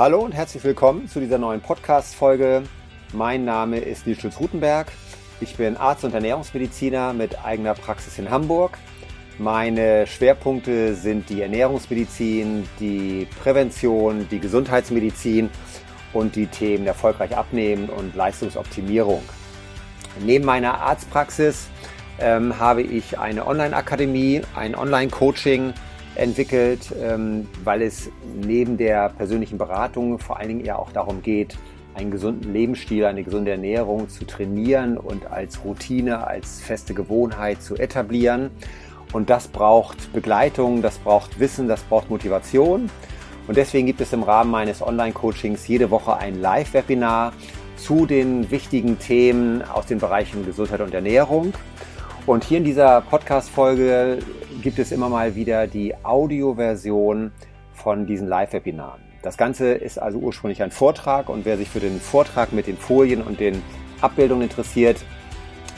Hallo und herzlich willkommen zu dieser neuen Podcast-Folge. Mein Name ist Nils Schulz-Rutenberg. Ich bin Arzt und Ernährungsmediziner mit eigener Praxis in Hamburg. Meine Schwerpunkte sind die Ernährungsmedizin, die Prävention, die Gesundheitsmedizin und die Themen erfolgreich abnehmen und Leistungsoptimierung. Neben meiner Arztpraxis ähm, habe ich eine Online-Akademie, ein Online-Coaching entwickelt, ähm, weil es neben der persönlichen Beratung vor allen Dingen ja auch darum geht, einen gesunden Lebensstil, eine gesunde Ernährung zu trainieren und als Routine, als feste Gewohnheit zu etablieren. Und das braucht Begleitung, das braucht Wissen, das braucht Motivation. Und deswegen gibt es im Rahmen meines Online-Coachings jede Woche ein Live-Webinar zu den wichtigen Themen aus den Bereichen Gesundheit und Ernährung. Und hier in dieser Podcast-Folge gibt es immer mal wieder die Audioversion von diesen Live-Webinaren. Das Ganze ist also ursprünglich ein Vortrag und wer sich für den Vortrag mit den Folien und den Abbildungen interessiert,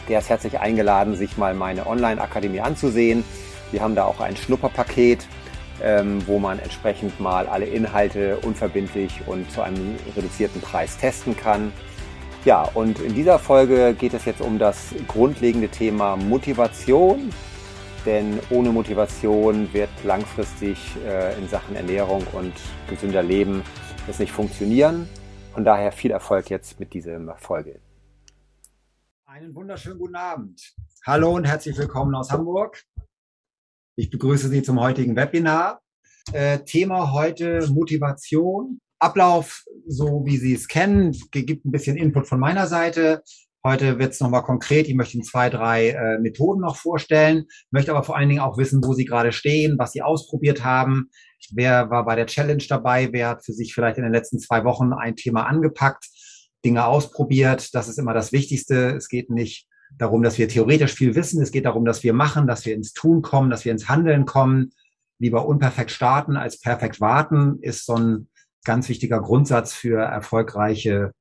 der ist herzlich eingeladen, sich mal meine Online-Akademie anzusehen. Wir haben da auch ein Schnupperpaket, ähm, wo man entsprechend mal alle Inhalte unverbindlich und zu einem reduzierten Preis testen kann. Ja, und in dieser Folge geht es jetzt um das grundlegende Thema Motivation. Denn ohne Motivation wird langfristig äh, in Sachen Ernährung und gesünder Leben es nicht funktionieren. Von daher viel Erfolg jetzt mit dieser Folge. Einen wunderschönen guten Abend. Hallo und herzlich willkommen aus Hamburg. Ich begrüße Sie zum heutigen Webinar. Äh, Thema heute Motivation. Ablauf, so wie Sie es kennen, gibt ein bisschen Input von meiner Seite. Heute wird es nochmal konkret. Ich möchte Ihnen zwei, drei äh, Methoden noch vorstellen, möchte aber vor allen Dingen auch wissen, wo Sie gerade stehen, was Sie ausprobiert haben. Wer war bei der Challenge dabei? Wer hat für sich vielleicht in den letzten zwei Wochen ein Thema angepackt, Dinge ausprobiert? Das ist immer das Wichtigste. Es geht nicht darum, dass wir theoretisch viel wissen. Es geht darum, dass wir machen, dass wir ins Tun kommen, dass wir ins Handeln kommen. Lieber unperfekt starten als perfekt warten ist so ein ganz wichtiger Grundsatz für erfolgreiche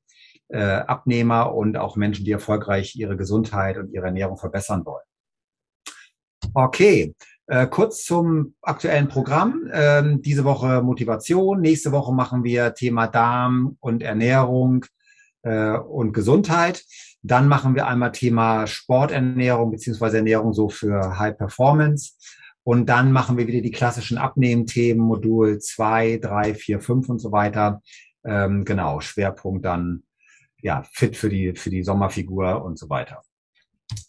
äh, Abnehmer und auch Menschen, die erfolgreich ihre Gesundheit und ihre Ernährung verbessern wollen. Okay, äh, kurz zum aktuellen Programm. Ähm, diese Woche Motivation. Nächste Woche machen wir Thema Darm und Ernährung äh, und Gesundheit. Dann machen wir einmal Thema Sporternährung beziehungsweise Ernährung so für High Performance. Und dann machen wir wieder die klassischen Abnehmthemen, Modul 2, 3, 4, 5 und so weiter. Ähm, genau, Schwerpunkt dann ja fit für die, für die Sommerfigur und so weiter.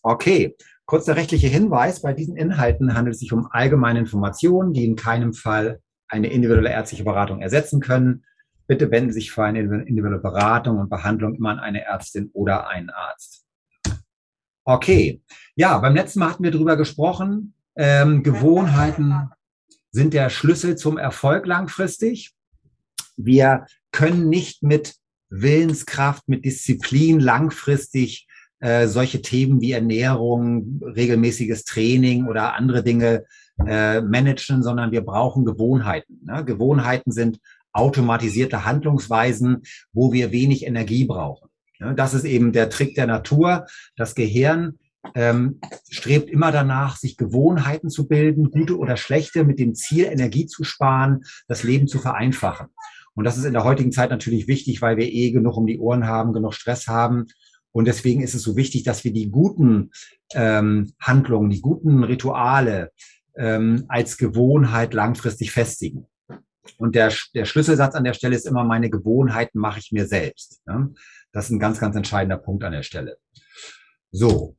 Okay, kurz der rechtliche Hinweis. Bei diesen Inhalten handelt es sich um allgemeine Informationen, die in keinem Fall eine individuelle ärztliche Beratung ersetzen können. Bitte wenden Sie sich für eine individuelle Beratung und Behandlung immer an eine Ärztin oder einen Arzt. Okay, ja, beim letzten Mal hatten wir darüber gesprochen, ähm, Gewohnheiten sind der Schlüssel zum Erfolg langfristig. Wir können nicht mit Willenskraft, mit Disziplin langfristig äh, solche Themen wie Ernährung, regelmäßiges Training oder andere Dinge äh, managen, sondern wir brauchen Gewohnheiten. Ne? Gewohnheiten sind automatisierte Handlungsweisen, wo wir wenig Energie brauchen. Ne? Das ist eben der Trick der Natur. Das Gehirn ähm, strebt immer danach, sich Gewohnheiten zu bilden, gute oder schlechte, mit dem Ziel, Energie zu sparen, das Leben zu vereinfachen. Und das ist in der heutigen Zeit natürlich wichtig, weil wir eh genug um die Ohren haben, genug Stress haben. Und deswegen ist es so wichtig, dass wir die guten ähm, Handlungen, die guten Rituale ähm, als Gewohnheit langfristig festigen. Und der, der Schlüsselsatz an der Stelle ist immer, meine Gewohnheiten mache ich mir selbst. Ne? Das ist ein ganz, ganz entscheidender Punkt an der Stelle. So,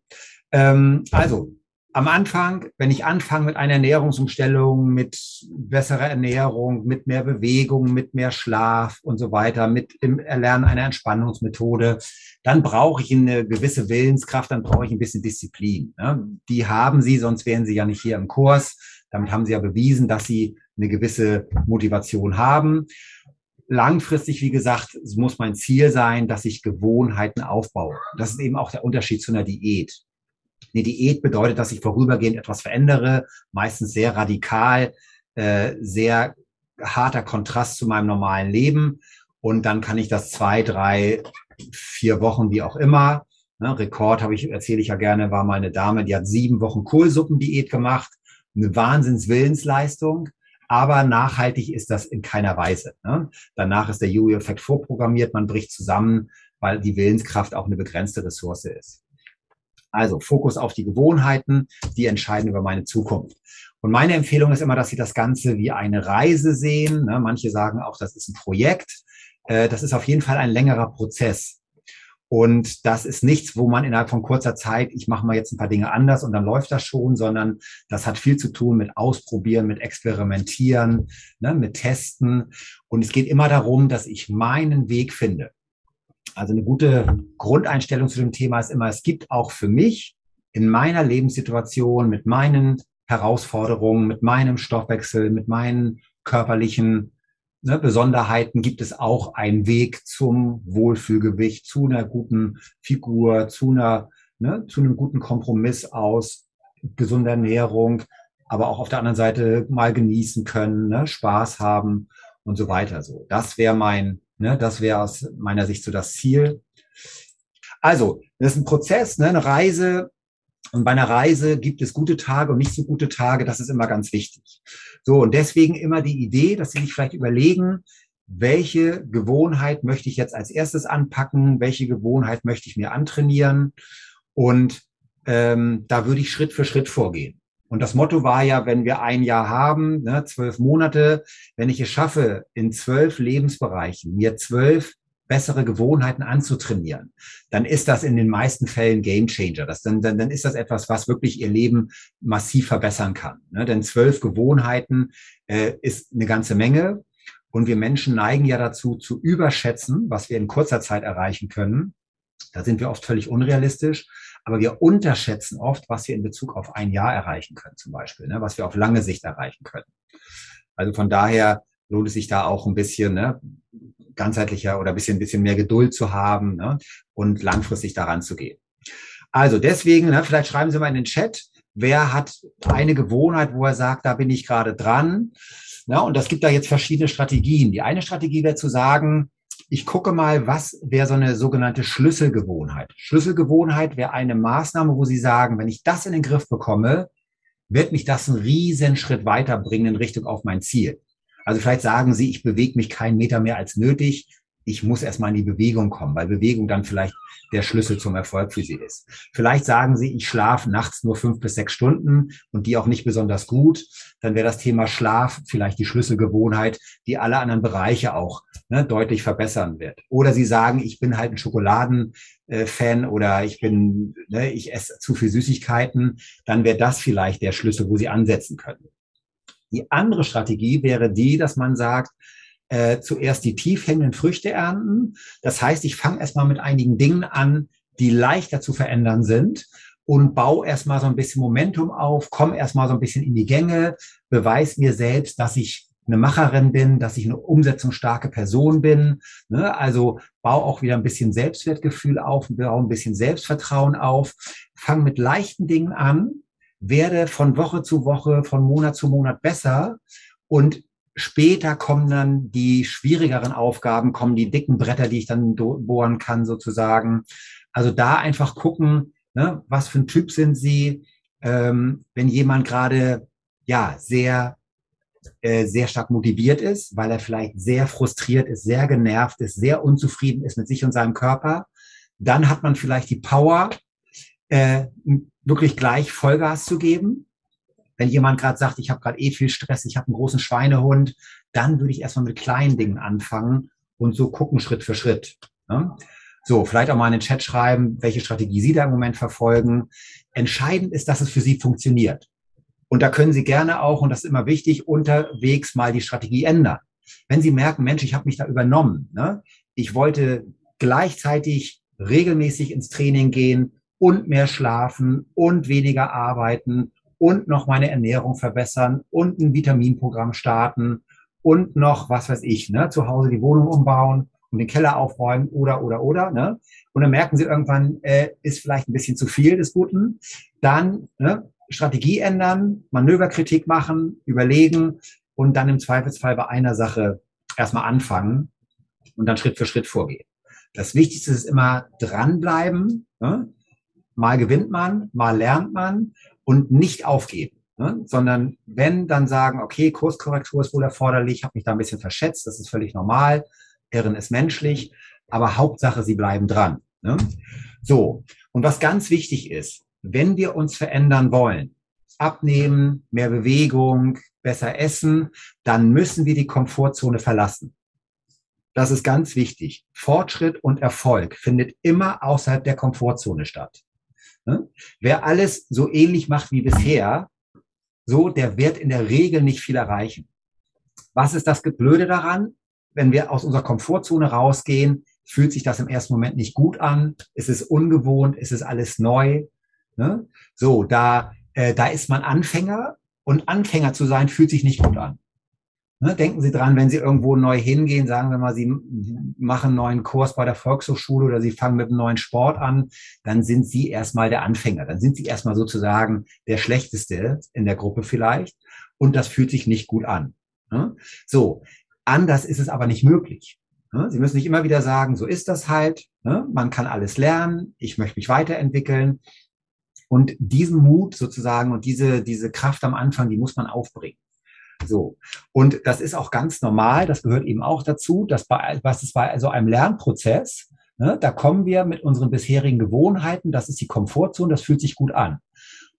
ähm, also am Anfang, wenn ich anfange mit einer Ernährungsumstellung, mit besserer Ernährung, mit mehr Bewegung, mit mehr Schlaf und so weiter, mit dem Erlernen einer Entspannungsmethode, dann brauche ich eine gewisse Willenskraft, dann brauche ich ein bisschen Disziplin. Ne? Die haben Sie, sonst wären Sie ja nicht hier im Kurs. Damit haben Sie ja bewiesen, dass Sie eine gewisse Motivation haben. Langfristig, wie gesagt, muss mein Ziel sein, dass ich Gewohnheiten aufbaue. Das ist eben auch der Unterschied zu einer Diät. Eine Diät bedeutet, dass ich vorübergehend etwas verändere, meistens sehr radikal, äh, sehr harter Kontrast zu meinem normalen Leben. Und dann kann ich das zwei, drei, vier Wochen, wie auch immer. Ne, Rekord habe ich, erzähle ich ja gerne, war mal eine Dame, die hat sieben Wochen Kohlsuppendiät gemacht. Eine Wahnsinnswillensleistung. aber nachhaltig ist das in keiner Weise. Ne? Danach ist der Jojo-Effekt vorprogrammiert, man bricht zusammen, weil die Willenskraft auch eine begrenzte Ressource ist. Also Fokus auf die Gewohnheiten, die entscheiden über meine Zukunft. Und meine Empfehlung ist immer, dass Sie das Ganze wie eine Reise sehen. Ne? Manche sagen auch, das ist ein Projekt. Äh, das ist auf jeden Fall ein längerer Prozess. Und das ist nichts, wo man innerhalb von kurzer Zeit, ich mache mal jetzt ein paar Dinge anders und dann läuft das schon, sondern das hat viel zu tun mit Ausprobieren, mit Experimentieren, ne, mit Testen. Und es geht immer darum, dass ich meinen Weg finde. Also eine gute Grundeinstellung zu dem Thema ist immer, es gibt auch für mich in meiner Lebenssituation mit meinen Herausforderungen, mit meinem Stoffwechsel, mit meinen körperlichen ne, Besonderheiten gibt es auch einen Weg zum Wohlfühlgewicht, zu einer guten Figur, zu einer, ne, zu einem guten Kompromiss aus gesunder Ernährung, aber auch auf der anderen Seite mal genießen können, ne, Spaß haben und so weiter. So, das wäre mein, ne, das wäre aus meiner Sicht so das Ziel. Also, das ist ein Prozess, ne, eine Reise, und bei einer Reise gibt es gute Tage und nicht so gute Tage. Das ist immer ganz wichtig. So, und deswegen immer die Idee, dass Sie sich vielleicht überlegen, welche Gewohnheit möchte ich jetzt als erstes anpacken? Welche Gewohnheit möchte ich mir antrainieren? Und ähm, da würde ich Schritt für Schritt vorgehen. Und das Motto war ja, wenn wir ein Jahr haben, ne, zwölf Monate, wenn ich es schaffe, in zwölf Lebensbereichen mir zwölf bessere Gewohnheiten anzutrainieren, dann ist das in den meisten Fällen Game Changer. Das, dann, dann, dann ist das etwas, was wirklich ihr Leben massiv verbessern kann. Ne? Denn zwölf Gewohnheiten äh, ist eine ganze Menge. Und wir Menschen neigen ja dazu, zu überschätzen, was wir in kurzer Zeit erreichen können. Da sind wir oft völlig unrealistisch. Aber wir unterschätzen oft, was wir in Bezug auf ein Jahr erreichen können, zum Beispiel, ne? was wir auf lange Sicht erreichen können. Also von daher lohnt es sich da auch ein bisschen ne, ganzheitlicher oder ein bisschen, bisschen mehr Geduld zu haben ne, und langfristig daran zu gehen. Also deswegen, ne, vielleicht schreiben Sie mal in den Chat, wer hat eine Gewohnheit, wo er sagt, da bin ich gerade dran. Ja, und das gibt da jetzt verschiedene Strategien. Die eine Strategie wäre zu sagen, ich gucke mal, was wäre so eine sogenannte Schlüsselgewohnheit. Schlüsselgewohnheit wäre eine Maßnahme, wo Sie sagen, wenn ich das in den Griff bekomme, wird mich das einen riesen Schritt weiterbringen in Richtung auf mein Ziel. Also vielleicht sagen Sie, ich bewege mich keinen Meter mehr als nötig. Ich muss erstmal in die Bewegung kommen, weil Bewegung dann vielleicht der Schlüssel zum Erfolg für Sie ist. Vielleicht sagen Sie, ich schlafe nachts nur fünf bis sechs Stunden und die auch nicht besonders gut. Dann wäre das Thema Schlaf vielleicht die Schlüsselgewohnheit, die alle anderen Bereiche auch ne, deutlich verbessern wird. Oder Sie sagen, ich bin halt ein Schokoladenfan oder ich bin, ne, ich esse zu viel Süßigkeiten. Dann wäre das vielleicht der Schlüssel, wo Sie ansetzen können. Die andere Strategie wäre die, dass man sagt, äh, zuerst die tief hängenden Früchte ernten. Das heißt, ich fange erstmal mit einigen Dingen an, die leichter zu verändern sind und baue erstmal so ein bisschen Momentum auf, komme erstmal so ein bisschen in die Gänge, beweise mir selbst, dass ich eine Macherin bin, dass ich eine umsetzungsstarke Person bin. Ne? Also baue auch wieder ein bisschen Selbstwertgefühl auf, baue ein bisschen Selbstvertrauen auf, fange mit leichten Dingen an, werde von Woche zu Woche, von Monat zu Monat besser und später kommen dann die schwierigeren Aufgaben, kommen die dicken Bretter, die ich dann bohren kann sozusagen. Also da einfach gucken, ne, was für ein Typ sind Sie, ähm, wenn jemand gerade ja sehr äh, sehr stark motiviert ist, weil er vielleicht sehr frustriert ist, sehr genervt ist, sehr unzufrieden ist mit sich und seinem Körper, dann hat man vielleicht die Power, äh, wirklich gleich Vollgas zu geben. Wenn jemand gerade sagt, ich habe gerade eh viel Stress, ich habe einen großen Schweinehund, dann würde ich erstmal mit kleinen Dingen anfangen und so gucken Schritt für Schritt. Ne? So, vielleicht auch mal in den Chat schreiben, welche Strategie Sie da im Moment verfolgen. Entscheidend ist, dass es für Sie funktioniert. Und da können Sie gerne auch, und das ist immer wichtig, unterwegs mal die Strategie ändern. Wenn Sie merken, Mensch, ich habe mich da übernommen. Ne? Ich wollte gleichzeitig regelmäßig ins Training gehen und mehr schlafen und weniger arbeiten und noch meine Ernährung verbessern und ein Vitaminprogramm starten und noch, was weiß ich, ne, zu Hause die Wohnung umbauen und den Keller aufräumen oder, oder, oder. Ne? Und dann merken sie irgendwann, äh, ist vielleicht ein bisschen zu viel des Guten. Dann ne, Strategie ändern, Manöverkritik machen, überlegen und dann im Zweifelsfall bei einer Sache erstmal anfangen und dann Schritt für Schritt vorgehen. Das Wichtigste ist immer dranbleiben. Ne? Mal gewinnt man, mal lernt man und nicht aufgeben. Ne? Sondern wenn, dann sagen, okay, Kurskorrektur ist wohl erforderlich, habe mich da ein bisschen verschätzt, das ist völlig normal, Irren ist menschlich, aber Hauptsache, Sie bleiben dran. Ne? So, und was ganz wichtig ist, wenn wir uns verändern wollen, abnehmen, mehr Bewegung, besser essen, dann müssen wir die Komfortzone verlassen. Das ist ganz wichtig. Fortschritt und Erfolg findet immer außerhalb der Komfortzone statt. Ne? Wer alles so ähnlich macht wie bisher, so, der wird in der Regel nicht viel erreichen. Was ist das Blöde daran? Wenn wir aus unserer Komfortzone rausgehen, fühlt sich das im ersten Moment nicht gut an. Es ist ungewohnt, es ist alles neu. Ne? So, da, äh, da ist man Anfänger und Anfänger zu sein fühlt sich nicht gut an. Ne, denken Sie dran, wenn Sie irgendwo neu hingehen, sagen wir mal, Sie machen einen neuen Kurs bei der Volkshochschule oder Sie fangen mit einem neuen Sport an, dann sind Sie erstmal der Anfänger. Dann sind Sie erstmal sozusagen der Schlechteste in der Gruppe vielleicht. Und das fühlt sich nicht gut an. Ne? So, anders ist es aber nicht möglich. Ne? Sie müssen nicht immer wieder sagen, so ist das halt. Ne? Man kann alles lernen. Ich möchte mich weiterentwickeln. Und diesen Mut sozusagen und diese, diese Kraft am Anfang, die muss man aufbringen. So. Und das ist auch ganz normal. Das gehört eben auch dazu, dass bei, was ist bei so einem Lernprozess, ne, da kommen wir mit unseren bisherigen Gewohnheiten. Das ist die Komfortzone. Das fühlt sich gut an.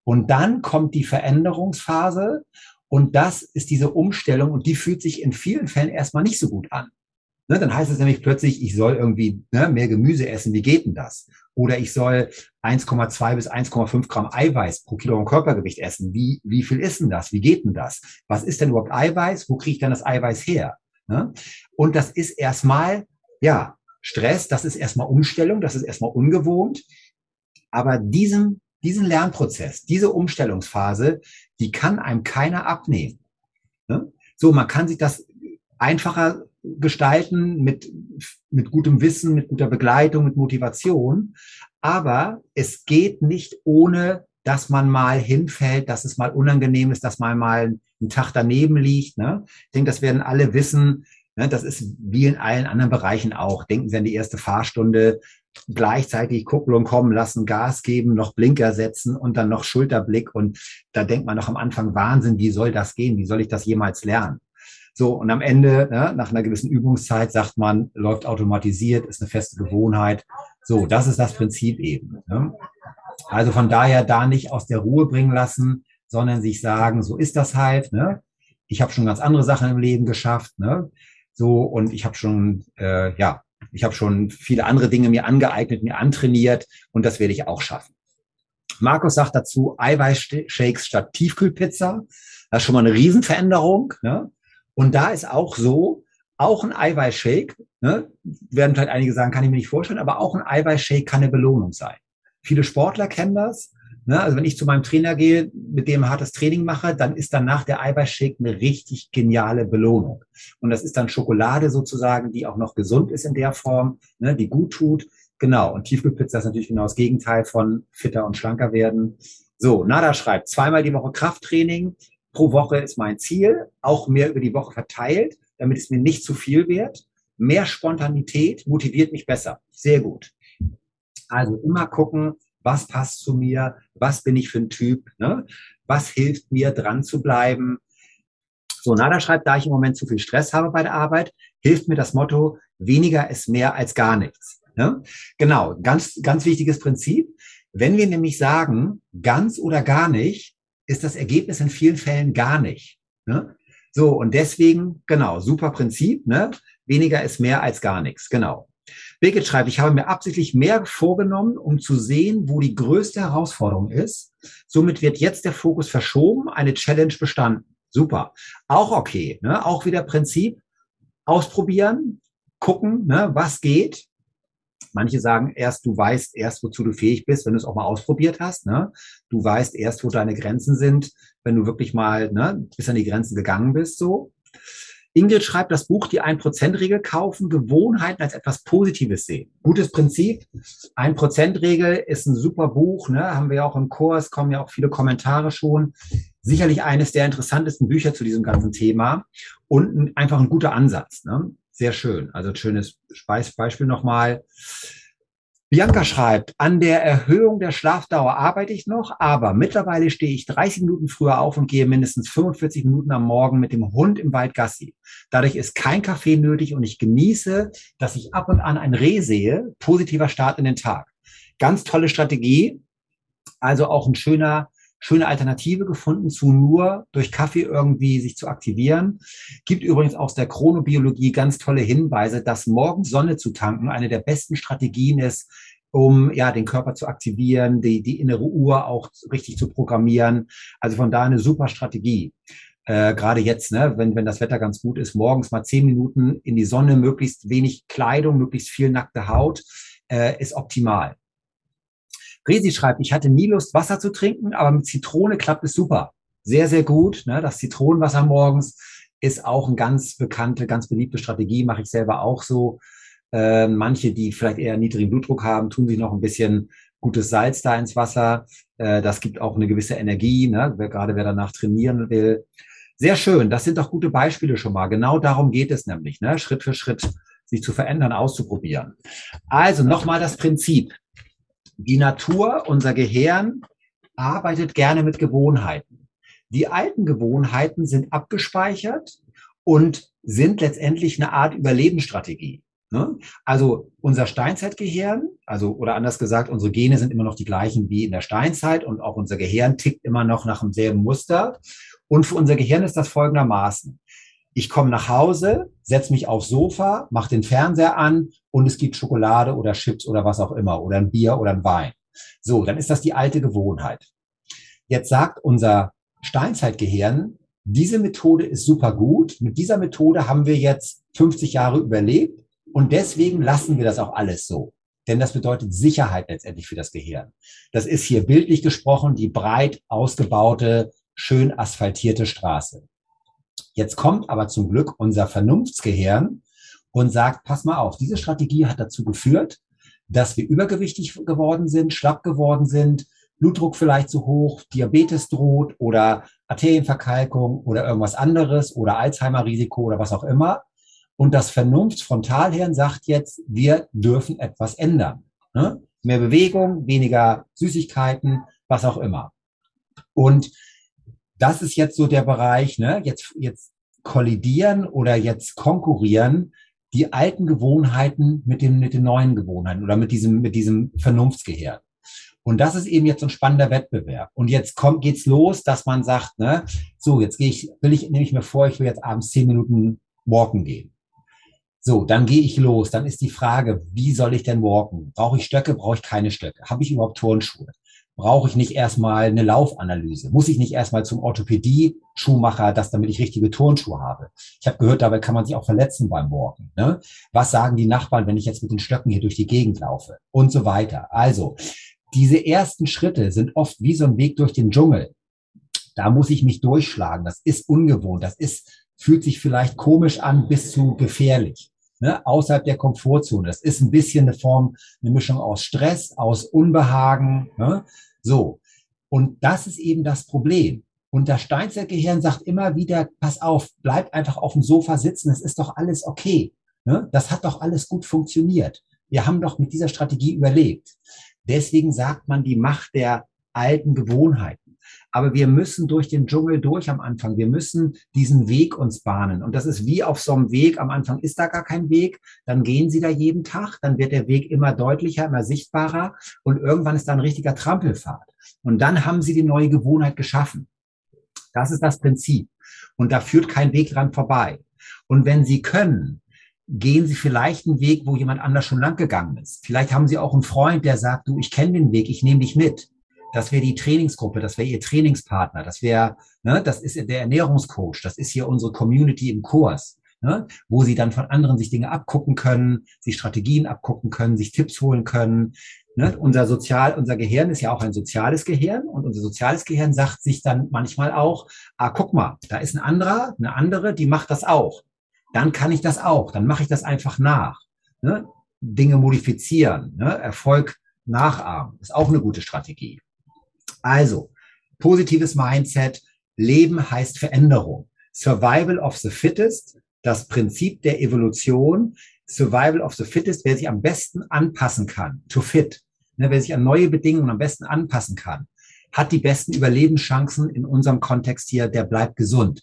Und dann kommt die Veränderungsphase. Und das ist diese Umstellung und die fühlt sich in vielen Fällen erstmal nicht so gut an. Ne, dann heißt es nämlich plötzlich, ich soll irgendwie ne, mehr Gemüse essen. Wie geht denn das? Oder ich soll 1,2 bis 1,5 Gramm Eiweiß pro Kilogramm Körpergewicht essen. Wie, wie viel ist denn das? Wie geht denn das? Was ist denn überhaupt Eiweiß? Wo kriege ich dann das Eiweiß her? Ne? Und das ist erstmal, ja, Stress, das ist erstmal Umstellung, das ist erstmal ungewohnt. Aber diesen, diesen Lernprozess, diese Umstellungsphase, die kann einem keiner abnehmen. Ne? So, man kann sich das einfacher gestalten mit, mit gutem Wissen, mit guter Begleitung, mit Motivation. Aber es geht nicht ohne, dass man mal hinfällt, dass es mal unangenehm ist, dass man mal einen Tag daneben liegt. Ne? Ich denke, das werden alle wissen. Ne? Das ist wie in allen anderen Bereichen auch. Denken Sie an die erste Fahrstunde, gleichzeitig Kupplung kommen lassen, Gas geben, noch Blinker setzen und dann noch Schulterblick. Und da denkt man noch am Anfang, Wahnsinn, wie soll das gehen? Wie soll ich das jemals lernen? So, und am Ende, ne, nach einer gewissen Übungszeit, sagt man, läuft automatisiert, ist eine feste Gewohnheit. So, das ist das Prinzip eben. Ne? Also von daher da nicht aus der Ruhe bringen lassen, sondern sich sagen, so ist das halt. Ne? Ich habe schon ganz andere Sachen im Leben geschafft. Ne? So, und ich habe schon, äh, ja, ich habe schon viele andere Dinge mir angeeignet, mir antrainiert und das werde ich auch schaffen. Markus sagt dazu, Eiweißshakes statt Tiefkühlpizza. Das ist schon mal eine Riesenveränderung. Ne? Und da ist auch so, auch ein Eiweißshake, ne, werden vielleicht einige sagen, kann ich mir nicht vorstellen, aber auch ein Eiweißshake kann eine Belohnung sein. Viele Sportler kennen das. Ne? Also wenn ich zu meinem Trainer gehe, mit dem hartes Training mache, dann ist danach der Eiweißshake eine richtig geniale Belohnung. Und das ist dann Schokolade sozusagen, die auch noch gesund ist in der Form, ne, die gut tut. Genau. Und Tiefkühlpizza ist natürlich genau das Gegenteil von fitter und schlanker werden. So, Nada schreibt, zweimal die Woche Krafttraining, pro Woche ist mein Ziel, auch mehr über die Woche verteilt, damit es mir nicht zu viel wird. Mehr Spontanität motiviert mich besser. Sehr gut. Also immer gucken, was passt zu mir, was bin ich für ein Typ, ne? was hilft mir dran zu bleiben. So, Nada schreibt, da ich im Moment zu viel Stress habe bei der Arbeit, hilft mir das Motto, weniger ist mehr als gar nichts. Ne? Genau, ganz, ganz wichtiges Prinzip. Wenn wir nämlich sagen, ganz oder gar nicht, ist das Ergebnis in vielen Fällen gar nicht. Ne? So, und deswegen, genau, super Prinzip, ne? Weniger ist mehr als gar nichts, genau. Birgit schreibt, ich habe mir absichtlich mehr vorgenommen, um zu sehen, wo die größte Herausforderung ist. Somit wird jetzt der Fokus verschoben, eine Challenge bestanden. Super. Auch okay, ne? auch wieder Prinzip. Ausprobieren, gucken, ne? was geht. Manche sagen erst, du weißt erst, wozu du fähig bist, wenn du es auch mal ausprobiert hast. Ne? Du weißt erst, wo deine Grenzen sind, wenn du wirklich mal ne, bis an die Grenzen gegangen bist. So. Ingrid schreibt das Buch Die 1%-Regel kaufen, Gewohnheiten als etwas Positives sehen. Gutes Prinzip. 1%-Regel ist ein super Buch, ne? haben wir ja auch im Kurs, kommen ja auch viele Kommentare schon. Sicherlich eines der interessantesten Bücher zu diesem ganzen Thema und einfach ein guter Ansatz. Ne? Sehr schön. Also ein schönes Beispiel nochmal. Bianca schreibt, an der Erhöhung der Schlafdauer arbeite ich noch, aber mittlerweile stehe ich 30 Minuten früher auf und gehe mindestens 45 Minuten am Morgen mit dem Hund im Wald Gassi. Dadurch ist kein Kaffee nötig und ich genieße, dass ich ab und an ein Reh sehe. Positiver Start in den Tag. Ganz tolle Strategie. Also auch ein schöner schöne Alternative gefunden zu nur durch Kaffee irgendwie sich zu aktivieren. Gibt übrigens aus der Chronobiologie ganz tolle Hinweise, dass morgens Sonne zu tanken eine der besten Strategien ist, um ja den Körper zu aktivieren, die, die innere Uhr auch richtig zu programmieren. Also von da eine super Strategie. Äh, Gerade jetzt, ne, wenn, wenn das Wetter ganz gut ist, morgens mal zehn Minuten in die Sonne, möglichst wenig Kleidung, möglichst viel nackte Haut, äh, ist optimal. Resi schreibt, ich hatte nie Lust, Wasser zu trinken, aber mit Zitrone klappt es super. Sehr, sehr gut. Ne? Das Zitronenwasser morgens ist auch eine ganz bekannte, ganz beliebte Strategie, mache ich selber auch so. Äh, manche, die vielleicht eher niedrigen Blutdruck haben, tun sich noch ein bisschen gutes Salz da ins Wasser. Äh, das gibt auch eine gewisse Energie, ne? gerade wer danach trainieren will. Sehr schön, das sind doch gute Beispiele schon mal. Genau darum geht es nämlich, ne? Schritt für Schritt sich zu verändern, auszuprobieren. Also nochmal das Prinzip die Natur, unser Gehirn, arbeitet gerne mit Gewohnheiten. Die alten Gewohnheiten sind abgespeichert und sind letztendlich eine Art Überlebensstrategie. Ne? Also unser Steinzeitgehirn, also oder anders gesagt, unsere Gene sind immer noch die gleichen wie in der Steinzeit und auch unser Gehirn tickt immer noch nach demselben Muster. Und für unser Gehirn ist das folgendermaßen. Ich komme nach Hause, setze mich aufs Sofa, mache den Fernseher an und es gibt Schokolade oder Chips oder was auch immer oder ein Bier oder ein Wein. So, dann ist das die alte Gewohnheit. Jetzt sagt unser Steinzeitgehirn, diese Methode ist super gut. Mit dieser Methode haben wir jetzt 50 Jahre überlebt und deswegen lassen wir das auch alles so. Denn das bedeutet Sicherheit letztendlich für das Gehirn. Das ist hier bildlich gesprochen die breit ausgebaute, schön asphaltierte Straße. Jetzt kommt aber zum Glück unser Vernunftsgehirn und sagt, pass mal auf, diese Strategie hat dazu geführt, dass wir übergewichtig geworden sind, schlapp geworden sind, Blutdruck vielleicht zu hoch, Diabetes droht oder Arterienverkalkung oder irgendwas anderes oder Alzheimer-Risiko oder was auch immer. Und das Vernunftsfrontalhirn sagt jetzt, wir dürfen etwas ändern. Ne? Mehr Bewegung, weniger Süßigkeiten, was auch immer. Und das ist jetzt so der Bereich, ne? jetzt, jetzt kollidieren oder jetzt konkurrieren die alten Gewohnheiten mit, dem, mit den neuen Gewohnheiten oder mit diesem, mit diesem Vernunftsgehirn. Und das ist eben jetzt so ein spannender Wettbewerb. Und jetzt kommt, geht's los, dass man sagt, ne, so, jetzt gehe ich, will ich, nehme ich mir vor, ich will jetzt abends zehn Minuten walken gehen. So, dann gehe ich los. Dann ist die Frage, wie soll ich denn walken? Brauche ich Stöcke? Brauche ich keine Stöcke? Habe ich überhaupt Turnschuhe? Brauche ich nicht erstmal eine Laufanalyse? Muss ich nicht erstmal zum Orthopädie-Schuhmacher, das damit ich richtige Turnschuhe habe? Ich habe gehört, dabei kann man sich auch verletzen beim Walken. Ne? Was sagen die Nachbarn, wenn ich jetzt mit den Stöcken hier durch die Gegend laufe? Und so weiter. Also, diese ersten Schritte sind oft wie so ein Weg durch den Dschungel. Da muss ich mich durchschlagen. Das ist ungewohnt. Das ist, fühlt sich vielleicht komisch an bis zu gefährlich ne, außerhalb der Komfortzone. Das ist ein bisschen eine Form, eine Mischung aus Stress, aus Unbehagen. Ne? So. Und das ist eben das Problem. Und das Steinzeitgehirn sagt immer wieder, pass auf, bleib einfach auf dem Sofa sitzen, es ist doch alles okay. Ne? Das hat doch alles gut funktioniert. Wir haben doch mit dieser Strategie überlebt. Deswegen sagt man die Macht der alten Gewohnheiten. Aber wir müssen durch den Dschungel durch am Anfang. Wir müssen diesen Weg uns bahnen. Und das ist wie auf so einem Weg. Am Anfang ist da gar kein Weg. Dann gehen Sie da jeden Tag. Dann wird der Weg immer deutlicher, immer sichtbarer. Und irgendwann ist da ein richtiger Trampelpfad. Und dann haben Sie die neue Gewohnheit geschaffen. Das ist das Prinzip. Und da führt kein Weg dran vorbei. Und wenn Sie können, gehen Sie vielleicht einen Weg, wo jemand anders schon lang gegangen ist. Vielleicht haben Sie auch einen Freund, der sagt, du, ich kenne den Weg, ich nehme dich mit das wäre die Trainingsgruppe, das wäre ihr Trainingspartner, das wäre, ne, das ist der Ernährungscoach, das ist hier unsere Community im Kurs, ne, wo sie dann von anderen sich Dinge abgucken können, sich Strategien abgucken können, sich Tipps holen können. Ne? Unser Sozial, unser Gehirn ist ja auch ein soziales Gehirn und unser soziales Gehirn sagt sich dann manchmal auch, ah, guck mal, da ist ein anderer, eine andere, die macht das auch. Dann kann ich das auch, dann mache ich das einfach nach. Ne? Dinge modifizieren, ne? Erfolg nachahmen, ist auch eine gute Strategie. Also, positives Mindset, Leben heißt Veränderung. Survival of the Fittest, das Prinzip der Evolution Survival of the Fittest, wer sich am besten anpassen kann, to fit, ne, wer sich an neue Bedingungen am besten anpassen kann, hat die besten Überlebenschancen in unserem Kontext hier, der bleibt gesund.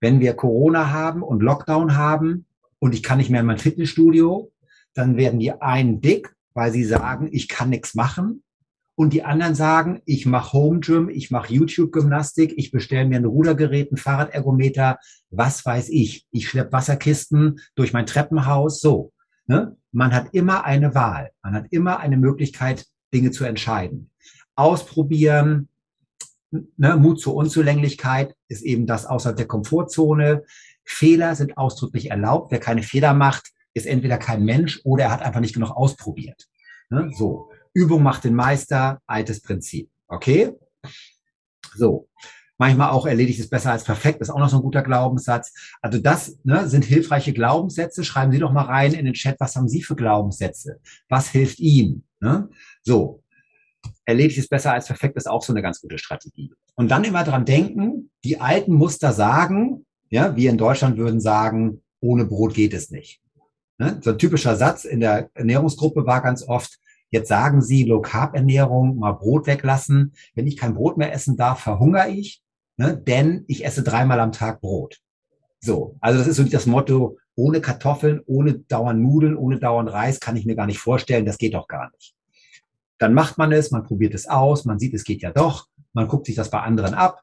Wenn wir Corona haben und Lockdown haben und ich kann nicht mehr in mein Fitnessstudio, dann werden die einen dick, weil sie sagen, ich kann nichts machen. Und die anderen sagen, ich mache Home Gym, ich mache YouTube-Gymnastik, ich bestelle mir ein Rudergerät, ein Fahrradergometer, was weiß ich. Ich schleppe Wasserkisten durch mein Treppenhaus, so. Ne? Man hat immer eine Wahl. Man hat immer eine Möglichkeit, Dinge zu entscheiden. Ausprobieren, ne? Mut zur Unzulänglichkeit ist eben das außerhalb der Komfortzone. Fehler sind ausdrücklich erlaubt. Wer keine Fehler macht, ist entweder kein Mensch oder er hat einfach nicht genug ausprobiert. Ne? So. Übung macht den Meister, altes Prinzip. Okay? So. Manchmal auch erledigt ist besser als perfekt, ist auch noch so ein guter Glaubenssatz. Also das ne, sind hilfreiche Glaubenssätze. Schreiben Sie doch mal rein in den Chat, was haben Sie für Glaubenssätze? Was hilft Ihnen? Ne? So. Erledigt ist besser als perfekt ist auch so eine ganz gute Strategie. Und dann immer dran denken, die alten Muster sagen, ja, wir in Deutschland würden sagen, ohne Brot geht es nicht. Ne? So ein typischer Satz in der Ernährungsgruppe war ganz oft, jetzt sagen Sie Low Carb Ernährung, mal Brot weglassen. Wenn ich kein Brot mehr essen darf, verhungere ich, ne? denn ich esse dreimal am Tag Brot. So, also das ist so das Motto, ohne Kartoffeln, ohne dauernd Nudeln, ohne dauernd Reis kann ich mir gar nicht vorstellen, das geht doch gar nicht. Dann macht man es, man probiert es aus, man sieht, es geht ja doch, man guckt sich das bei anderen ab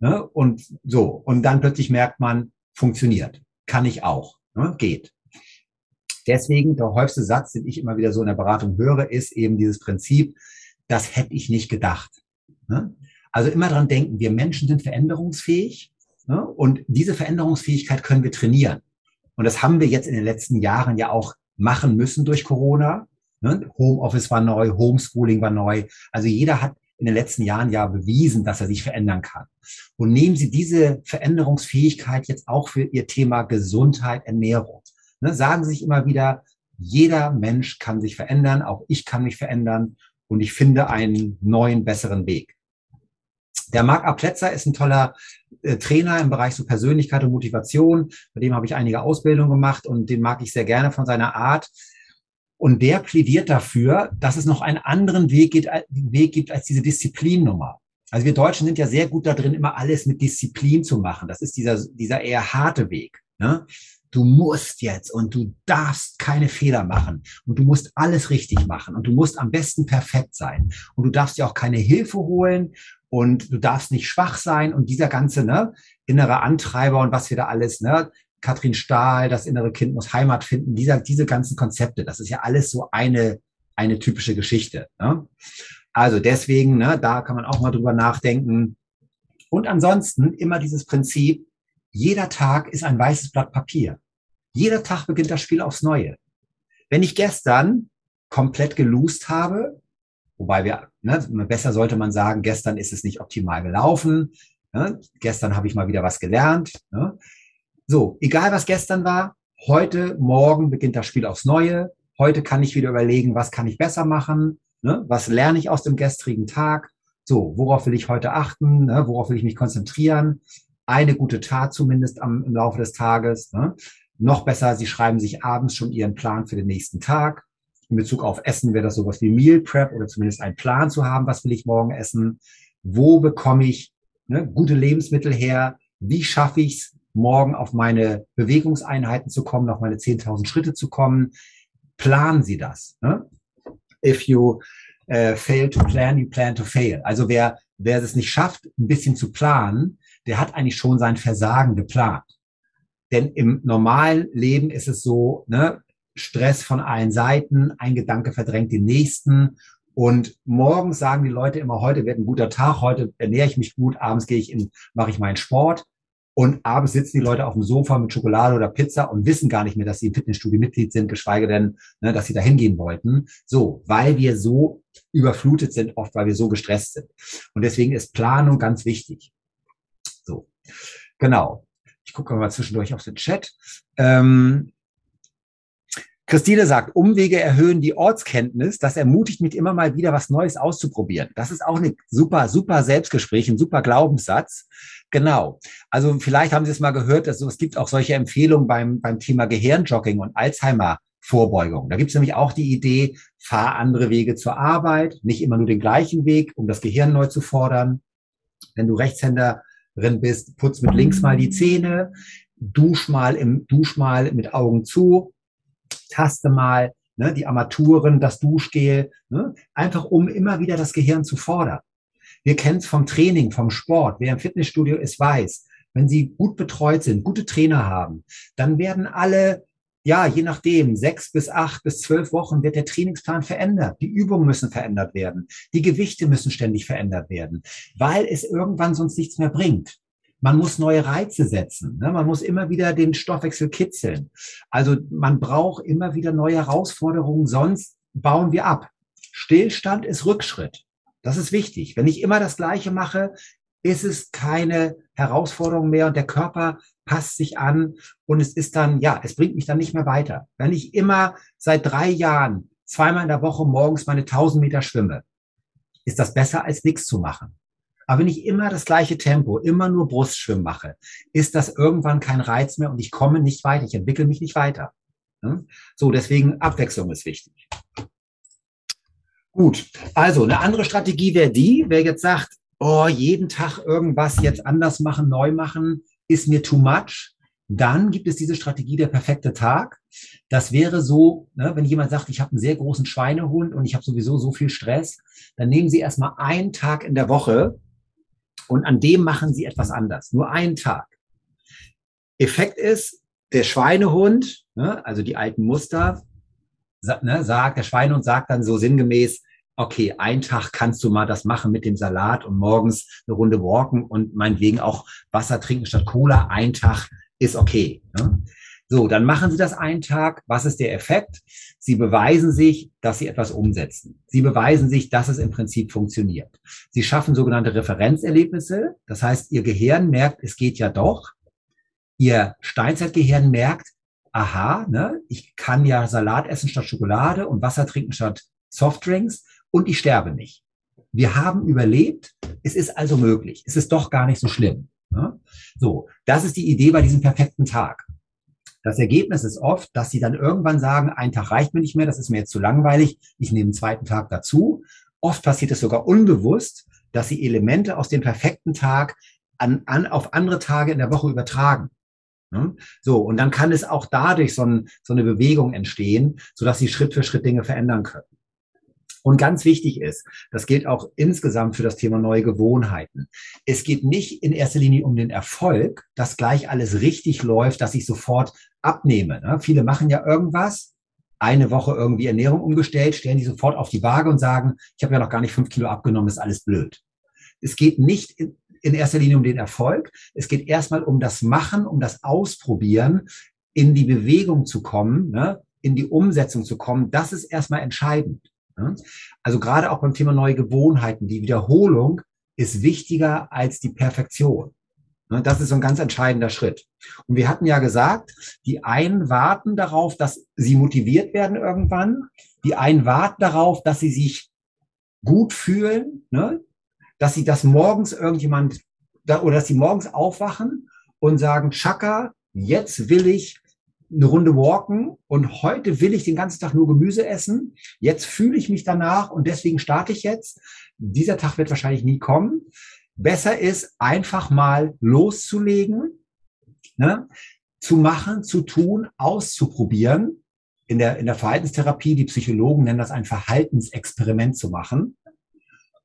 ne? und so. Und dann plötzlich merkt man, funktioniert, kann ich auch, ne? geht. Deswegen der häufigste Satz, den ich immer wieder so in der Beratung höre, ist eben dieses Prinzip, das hätte ich nicht gedacht. Ne? Also immer dran denken, wir Menschen sind veränderungsfähig ne? und diese Veränderungsfähigkeit können wir trainieren. Und das haben wir jetzt in den letzten Jahren ja auch machen müssen durch Corona. Ne? Homeoffice war neu, Homeschooling war neu. Also jeder hat in den letzten Jahren ja bewiesen, dass er sich verändern kann. Und nehmen Sie diese Veränderungsfähigkeit jetzt auch für Ihr Thema Gesundheit, Ernährung. Ne, sagen sich immer wieder, jeder Mensch kann sich verändern, auch ich kann mich verändern und ich finde einen neuen, besseren Weg. Der Marc A. Plätzer ist ein toller äh, Trainer im Bereich so Persönlichkeit und Motivation. Bei dem habe ich einige Ausbildungen gemacht und den mag ich sehr gerne von seiner Art. Und der plädiert dafür, dass es noch einen anderen Weg, geht, Weg gibt als diese Disziplinnummer. Also wir Deutschen sind ja sehr gut da drin, immer alles mit Disziplin zu machen. Das ist dieser, dieser eher harte Weg. Ne? Du musst jetzt und du darfst keine Fehler machen und du musst alles richtig machen und du musst am besten perfekt sein und du darfst dir auch keine Hilfe holen und du darfst nicht schwach sein und dieser ganze ne, innere Antreiber und was wir da alles, ne, Katrin Stahl, das innere Kind muss Heimat finden, dieser, diese ganzen Konzepte, das ist ja alles so eine, eine typische Geschichte. Ne? Also deswegen, ne, da kann man auch mal drüber nachdenken. Und ansonsten immer dieses Prinzip, jeder Tag ist ein weißes Blatt Papier. Jeder Tag beginnt das Spiel aufs Neue. Wenn ich gestern komplett geloost habe, wobei wir, ne, besser sollte man sagen, gestern ist es nicht optimal gelaufen, ne, gestern habe ich mal wieder was gelernt. Ne. So, egal was gestern war, heute, morgen beginnt das Spiel aufs Neue. Heute kann ich wieder überlegen, was kann ich besser machen, ne, was lerne ich aus dem gestrigen Tag. So, worauf will ich heute achten? Ne, worauf will ich mich konzentrieren? Eine gute Tat zumindest am, im Laufe des Tages. Ne? Noch besser, Sie schreiben sich abends schon Ihren Plan für den nächsten Tag. In Bezug auf Essen wäre das sowas wie Meal Prep oder zumindest einen Plan zu haben, was will ich morgen essen? Wo bekomme ich ne, gute Lebensmittel her? Wie schaffe ich es, morgen auf meine Bewegungseinheiten zu kommen, auf meine 10.000 Schritte zu kommen? Planen Sie das. Ne? If you uh, fail to plan, you plan to fail. Also wer, wer es nicht schafft, ein bisschen zu planen, der hat eigentlich schon sein Versagen geplant. Denn im normalen Leben ist es so, ne, Stress von allen Seiten, ein Gedanke verdrängt den nächsten. Und morgens sagen die Leute immer, heute wird ein guter Tag, heute ernähre ich mich gut, abends gehe ich in, mache ich meinen Sport. Und abends sitzen die Leute auf dem Sofa mit Schokolade oder Pizza und wissen gar nicht mehr, dass sie im Fitnessstudio Mitglied sind, geschweige denn, ne, dass sie da hingehen wollten. So, weil wir so überflutet sind, oft weil wir so gestresst sind. Und deswegen ist Planung ganz wichtig. Genau. Ich gucke mal zwischendurch auf den Chat. Ähm, Christine sagt, Umwege erhöhen die Ortskenntnis. Das ermutigt mich immer mal wieder, was Neues auszuprobieren. Das ist auch ein super, super Selbstgespräch, ein super Glaubenssatz. Genau. Also vielleicht haben Sie es mal gehört, dass es gibt auch solche Empfehlungen beim, beim Thema Gehirnjogging und Alzheimer Vorbeugung. Da gibt es nämlich auch die Idee, fahr andere Wege zur Arbeit, nicht immer nur den gleichen Weg, um das Gehirn neu zu fordern. Wenn du Rechtshänderin bist, putz mit links mal die Zähne, dusch mal im Dusch mal mit Augen zu, taste mal ne, die Armaturen, das Duschgel, ne, einfach um immer wieder das Gehirn zu fordern. Wir kennen es vom Training, vom Sport. Wer im Fitnessstudio ist, weiß, wenn Sie gut betreut sind, gute Trainer haben, dann werden alle ja, je nachdem, sechs bis acht bis zwölf Wochen wird der Trainingsplan verändert. Die Übungen müssen verändert werden. Die Gewichte müssen ständig verändert werden, weil es irgendwann sonst nichts mehr bringt. Man muss neue Reize setzen. Ne? Man muss immer wieder den Stoffwechsel kitzeln. Also man braucht immer wieder neue Herausforderungen, sonst bauen wir ab. Stillstand ist Rückschritt. Das ist wichtig. Wenn ich immer das Gleiche mache, ist es keine Herausforderung mehr und der Körper passt sich an und es ist dann, ja, es bringt mich dann nicht mehr weiter. Wenn ich immer seit drei Jahren zweimal in der Woche morgens meine 1000 Meter schwimme, ist das besser als nichts zu machen. Aber wenn ich immer das gleiche Tempo, immer nur Brustschwimmen mache, ist das irgendwann kein Reiz mehr und ich komme nicht weiter, ich entwickle mich nicht weiter. So, deswegen Abwechslung ist wichtig. Gut, also eine andere Strategie wäre die, wer jetzt sagt, oh, jeden Tag irgendwas jetzt anders machen, neu machen, ist mir too much. Dann gibt es diese Strategie der perfekte Tag. Das wäre so, ne, wenn jemand sagt, ich habe einen sehr großen Schweinehund und ich habe sowieso so viel Stress, dann nehmen Sie erstmal einen Tag in der Woche und an dem machen Sie etwas anders. Nur einen Tag. Effekt ist, der Schweinehund, ne, also die alten Muster, ne, sagt, der Schweinehund sagt dann so sinngemäß, okay, einen Tag kannst du mal das machen mit dem Salat und morgens eine Runde walken und meinetwegen auch Wasser trinken statt Cola. Ein Tag ist okay. Ne? So, dann machen Sie das einen Tag. Was ist der Effekt? Sie beweisen sich, dass Sie etwas umsetzen. Sie beweisen sich, dass es im Prinzip funktioniert. Sie schaffen sogenannte Referenzerlebnisse. Das heißt, Ihr Gehirn merkt, es geht ja doch. Ihr Steinzeitgehirn merkt, aha, ne, ich kann ja Salat essen statt Schokolade und Wasser trinken statt Softdrinks und ich sterbe nicht. Wir haben überlebt, es ist also möglich. Es ist doch gar nicht so schlimm. Ne? So, das ist die Idee bei diesem perfekten Tag. Das Ergebnis ist oft, dass sie dann irgendwann sagen, ein Tag reicht mir nicht mehr, das ist mir jetzt zu langweilig, ich nehme einen zweiten Tag dazu. Oft passiert es sogar unbewusst, dass sie Elemente aus dem perfekten Tag an, an, auf andere Tage in der Woche übertragen. Ne? So, und dann kann es auch dadurch so, ein, so eine Bewegung entstehen, sodass sie Schritt für Schritt Dinge verändern können. Und ganz wichtig ist, das gilt auch insgesamt für das Thema neue Gewohnheiten. Es geht nicht in erster Linie um den Erfolg, dass gleich alles richtig läuft, dass ich sofort abnehme. Ne? Viele machen ja irgendwas, eine Woche irgendwie Ernährung umgestellt, stellen die sofort auf die Waage und sagen, ich habe ja noch gar nicht fünf Kilo abgenommen, ist alles blöd. Es geht nicht in, in erster Linie um den Erfolg. Es geht erstmal um das Machen, um das Ausprobieren, in die Bewegung zu kommen, ne? in die Umsetzung zu kommen. Das ist erstmal entscheidend. Also gerade auch beim Thema neue Gewohnheiten, die Wiederholung ist wichtiger als die Perfektion. Das ist so ein ganz entscheidender Schritt. Und wir hatten ja gesagt, die einen warten darauf, dass sie motiviert werden irgendwann. Die einen warten darauf, dass sie sich gut fühlen, ne? dass sie das morgens irgendjemand oder dass sie morgens aufwachen und sagen, Chaka, jetzt will ich eine Runde walken und heute will ich den ganzen Tag nur Gemüse essen. Jetzt fühle ich mich danach und deswegen starte ich jetzt. Dieser Tag wird wahrscheinlich nie kommen. Besser ist, einfach mal loszulegen, ne? zu machen, zu tun, auszuprobieren. In der, in der Verhaltenstherapie, die Psychologen nennen das ein Verhaltensexperiment zu machen.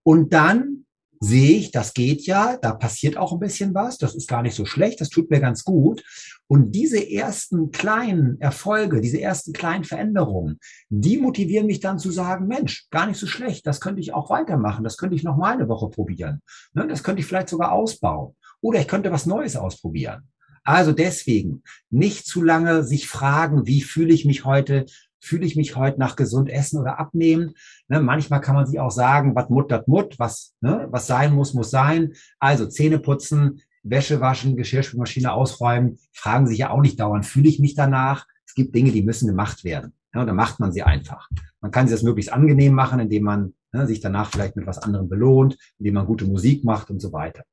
Und dann sehe ich, das geht ja, da passiert auch ein bisschen was, das ist gar nicht so schlecht, das tut mir ganz gut. Und diese ersten kleinen Erfolge, diese ersten kleinen Veränderungen, die motivieren mich dann zu sagen, Mensch, gar nicht so schlecht, das könnte ich auch weitermachen, das könnte ich noch mal eine Woche probieren, ne, das könnte ich vielleicht sogar ausbauen oder ich könnte was Neues ausprobieren. Also deswegen nicht zu lange sich fragen, wie fühle ich mich heute, fühle ich mich heute nach gesund essen oder abnehmen. Ne, manchmal kann man sich auch sagen, was mut, dat mut, was, ne, was sein muss, muss sein. Also Zähne putzen, Wäsche waschen, Geschirrspülmaschine ausräumen, fragen sich ja auch nicht dauernd, fühle ich mich danach? Es gibt Dinge, die müssen gemacht werden. Ja, dann macht man sie einfach. Man kann sie das möglichst angenehm machen, indem man ne, sich danach vielleicht mit was anderem belohnt, indem man gute Musik macht und so weiter.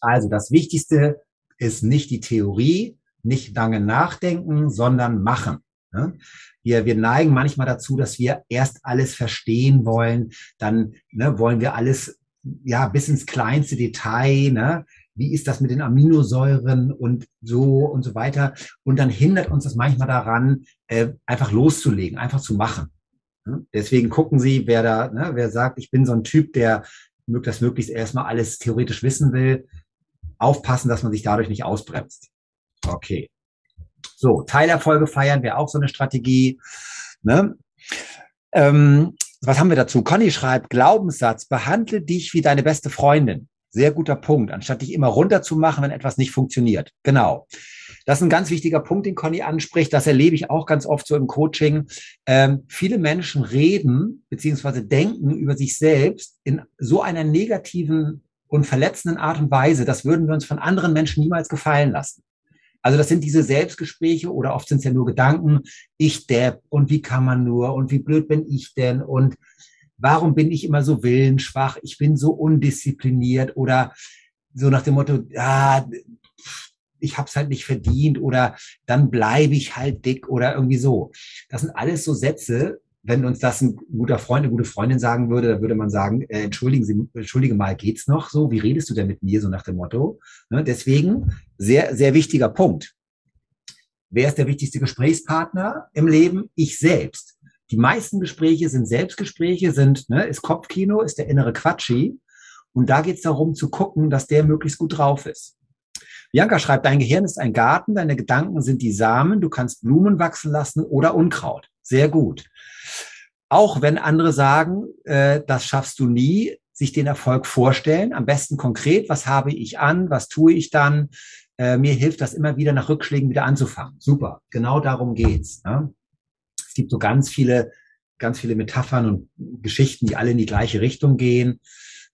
Also das Wichtigste ist nicht die Theorie, nicht lange nachdenken, sondern machen. Ne? Wir, wir neigen manchmal dazu, dass wir erst alles verstehen wollen, dann ne, wollen wir alles ja bis ins kleinste Detail, ne? Wie ist das mit den Aminosäuren und so und so weiter? Und dann hindert uns das manchmal daran, äh, einfach loszulegen, einfach zu machen. Deswegen gucken Sie, wer da, ne, wer sagt, ich bin so ein Typ, der das möglichst erstmal alles theoretisch wissen will, aufpassen, dass man sich dadurch nicht ausbremst. Okay. So, Teilerfolge feiern wäre auch so eine Strategie. Ne? Ähm, was haben wir dazu? Conny schreibt, Glaubenssatz, behandle dich wie deine beste Freundin. Sehr guter Punkt, anstatt dich immer runterzumachen, wenn etwas nicht funktioniert. Genau. Das ist ein ganz wichtiger Punkt, den Conny anspricht. Das erlebe ich auch ganz oft so im Coaching. Ähm, viele Menschen reden beziehungsweise denken über sich selbst in so einer negativen und verletzenden Art und Weise, das würden wir uns von anderen Menschen niemals gefallen lassen. Also das sind diese Selbstgespräche oder oft sind es ja nur Gedanken, ich depp und wie kann man nur und wie blöd bin ich denn und warum bin ich immer so willensschwach, ich bin so undiszipliniert oder so nach dem Motto, ja, ich habe es halt nicht verdient oder dann bleibe ich halt dick oder irgendwie so. Das sind alles so Sätze, wenn uns das ein guter Freund, eine gute Freundin sagen würde, dann würde man sagen, äh, entschuldigen Sie, entschuldige mal, geht's noch so? Wie redest du denn mit mir so nach dem Motto? Ne, deswegen sehr, sehr wichtiger Punkt. Wer ist der wichtigste Gesprächspartner im Leben? Ich selbst. Die meisten Gespräche sind Selbstgespräche, sind, ne, ist Kopfkino, ist der innere Quatschi. Und da geht es darum zu gucken, dass der möglichst gut drauf ist. Bianca schreibt, dein Gehirn ist ein Garten, deine Gedanken sind die Samen, du kannst Blumen wachsen lassen oder Unkraut. Sehr gut. Auch wenn andere sagen, äh, das schaffst du nie, sich den Erfolg vorstellen, am besten konkret, was habe ich an, was tue ich dann. Äh, mir hilft das immer wieder nach Rückschlägen wieder anzufangen. Super, genau darum geht's. Ne? Es gibt so ganz viele, ganz viele Metaphern und Geschichten, die alle in die gleiche Richtung gehen.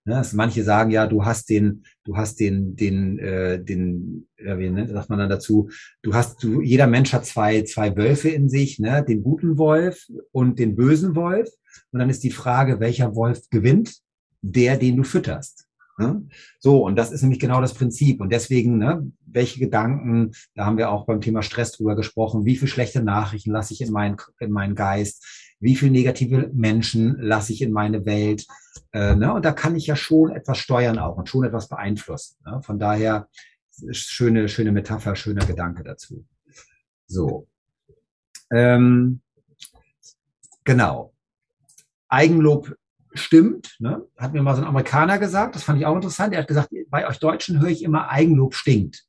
Ne, also manche sagen ja, du hast den, du hast den, den, äh, den, äh, wie nennt sagt man dann dazu? Du hast, du, jeder Mensch hat zwei, zwei Wölfe in sich, ne, den guten Wolf und den bösen Wolf. Und dann ist die Frage, welcher Wolf gewinnt? Der, den du fütterst. Ne? So, und das ist nämlich genau das Prinzip. Und deswegen, ne, welche Gedanken, da haben wir auch beim Thema Stress drüber gesprochen, wie viel schlechte Nachrichten lasse ich in meinen, in meinen Geist, wie viel negative Menschen lasse ich in meine Welt, äh, ne? Und da kann ich ja schon etwas steuern auch und schon etwas beeinflussen. Ne? Von daher schöne, schöne Metapher, schöner Gedanke dazu. So. Ähm, genau. Eigenlob stimmt, ne? hat mir mal so ein Amerikaner gesagt, das fand ich auch interessant. Er hat gesagt, bei euch Deutschen höre ich immer, Eigenlob stinkt.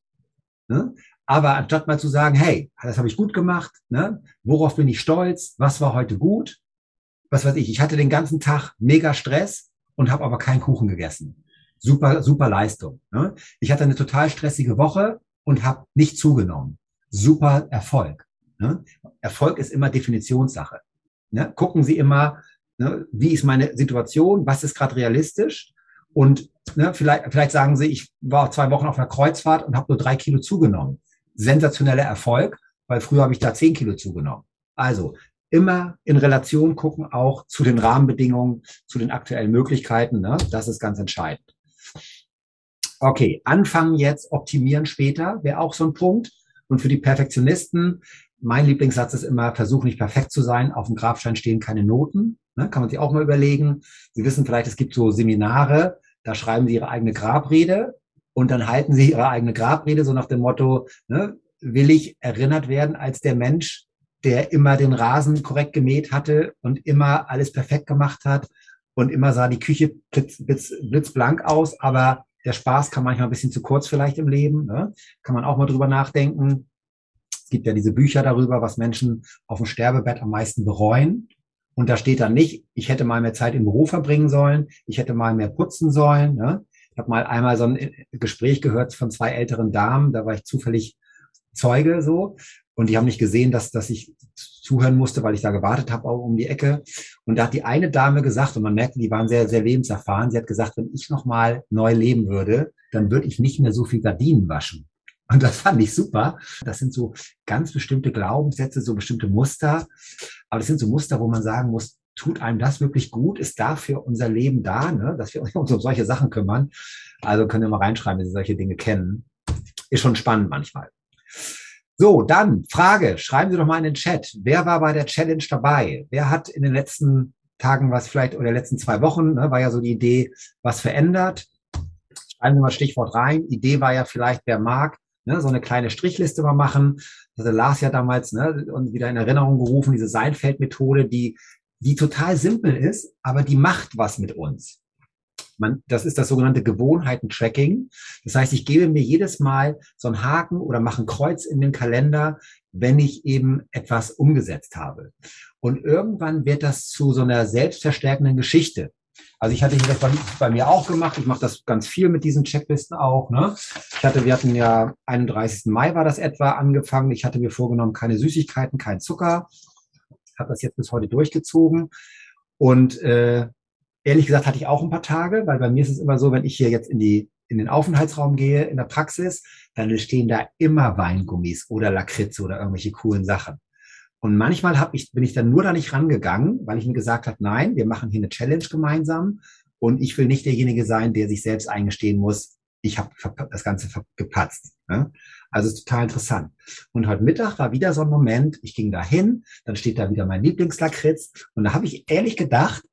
Ne? Aber anstatt mal zu sagen, hey, das habe ich gut gemacht, ne? worauf bin ich stolz, was war heute gut, was weiß ich, ich hatte den ganzen Tag mega Stress, und habe aber keinen Kuchen gegessen. Super, super Leistung. Ne? Ich hatte eine total stressige Woche und habe nicht zugenommen. Super Erfolg. Ne? Erfolg ist immer Definitionssache. Ne? Gucken Sie immer, ne, wie ist meine Situation, was ist gerade realistisch und ne, vielleicht, vielleicht sagen Sie, ich war zwei Wochen auf einer Kreuzfahrt und habe nur drei Kilo zugenommen. Sensationeller Erfolg, weil früher habe ich da zehn Kilo zugenommen. Also immer in Relation gucken, auch zu den Rahmenbedingungen, zu den aktuellen Möglichkeiten. Ne? Das ist ganz entscheidend. Okay, anfangen jetzt, optimieren später, wäre auch so ein Punkt. Und für die Perfektionisten, mein Lieblingssatz ist immer, versuch nicht perfekt zu sein. Auf dem Grabstein stehen keine Noten. Ne? Kann man sich auch mal überlegen. Sie wissen vielleicht, es gibt so Seminare, da schreiben Sie Ihre eigene Grabrede und dann halten Sie Ihre eigene Grabrede so nach dem Motto, ne, will ich erinnert werden als der Mensch, der immer den Rasen korrekt gemäht hatte und immer alles perfekt gemacht hat und immer sah die Küche blitz, blitz, blitzblank aus, aber der Spaß kam manchmal ein bisschen zu kurz vielleicht im Leben. Ne? Kann man auch mal drüber nachdenken. Es gibt ja diese Bücher darüber, was Menschen auf dem Sterbebett am meisten bereuen. Und da steht dann nicht, ich hätte mal mehr Zeit im Büro verbringen sollen, ich hätte mal mehr putzen sollen. Ne? Ich habe mal einmal so ein Gespräch gehört von zwei älteren Damen, da war ich zufällig Zeuge so. Und die haben nicht gesehen, dass, dass ich zuhören musste, weil ich da gewartet habe auch um die Ecke. Und da hat die eine Dame gesagt, und man merkte, die waren sehr, sehr lebenserfahren, sie hat gesagt, wenn ich nochmal neu leben würde, dann würde ich nicht mehr so viel Gardinen waschen. Und das fand ich super. Das sind so ganz bestimmte Glaubenssätze, so bestimmte Muster. Aber das sind so Muster, wo man sagen muss, tut einem das wirklich gut? Ist dafür unser Leben da, ne? dass wir uns um solche Sachen kümmern? Also können wir mal reinschreiben, wenn Sie solche Dinge kennen. Ist schon spannend manchmal. So, dann Frage. Schreiben Sie doch mal in den Chat. Wer war bei der Challenge dabei? Wer hat in den letzten Tagen was vielleicht oder letzten zwei Wochen, ne, war ja so die Idee, was verändert? Schreiben Sie mal Stichwort rein. Idee war ja vielleicht, wer mag, ne, so eine kleine Strichliste mal machen. Das hatte Lars ja damals ne, und wieder in Erinnerung gerufen, diese Seinfeld-Methode, die, die total simpel ist, aber die macht was mit uns. Man, das ist das sogenannte Gewohnheiten-Tracking. Das heißt, ich gebe mir jedes Mal so einen Haken oder mache ein Kreuz in den Kalender, wenn ich eben etwas umgesetzt habe. Und irgendwann wird das zu so einer selbstverstärkenden Geschichte. Also ich hatte hier das bei, bei mir auch gemacht. Ich mache das ganz viel mit diesen Checklisten auch. Ne? Ich hatte, wir hatten ja 31. Mai war das etwa angefangen. Ich hatte mir vorgenommen, keine Süßigkeiten, kein Zucker. Habe das jetzt bis heute durchgezogen. Und äh, Ehrlich gesagt hatte ich auch ein paar Tage, weil bei mir ist es immer so, wenn ich hier jetzt in die in den Aufenthaltsraum gehe, in der Praxis, dann stehen da immer Weingummis oder Lakritze oder irgendwelche coolen Sachen. Und manchmal hab ich, bin ich dann nur da nicht rangegangen, weil ich mir gesagt habe, nein, wir machen hier eine Challenge gemeinsam und ich will nicht derjenige sein, der sich selbst eingestehen muss, ich habe das Ganze gepatzt. Ne? Also ist total interessant. Und heute Mittag war wieder so ein Moment, ich ging da hin, dann steht da wieder mein Lieblingslakritz und da habe ich ehrlich gedacht,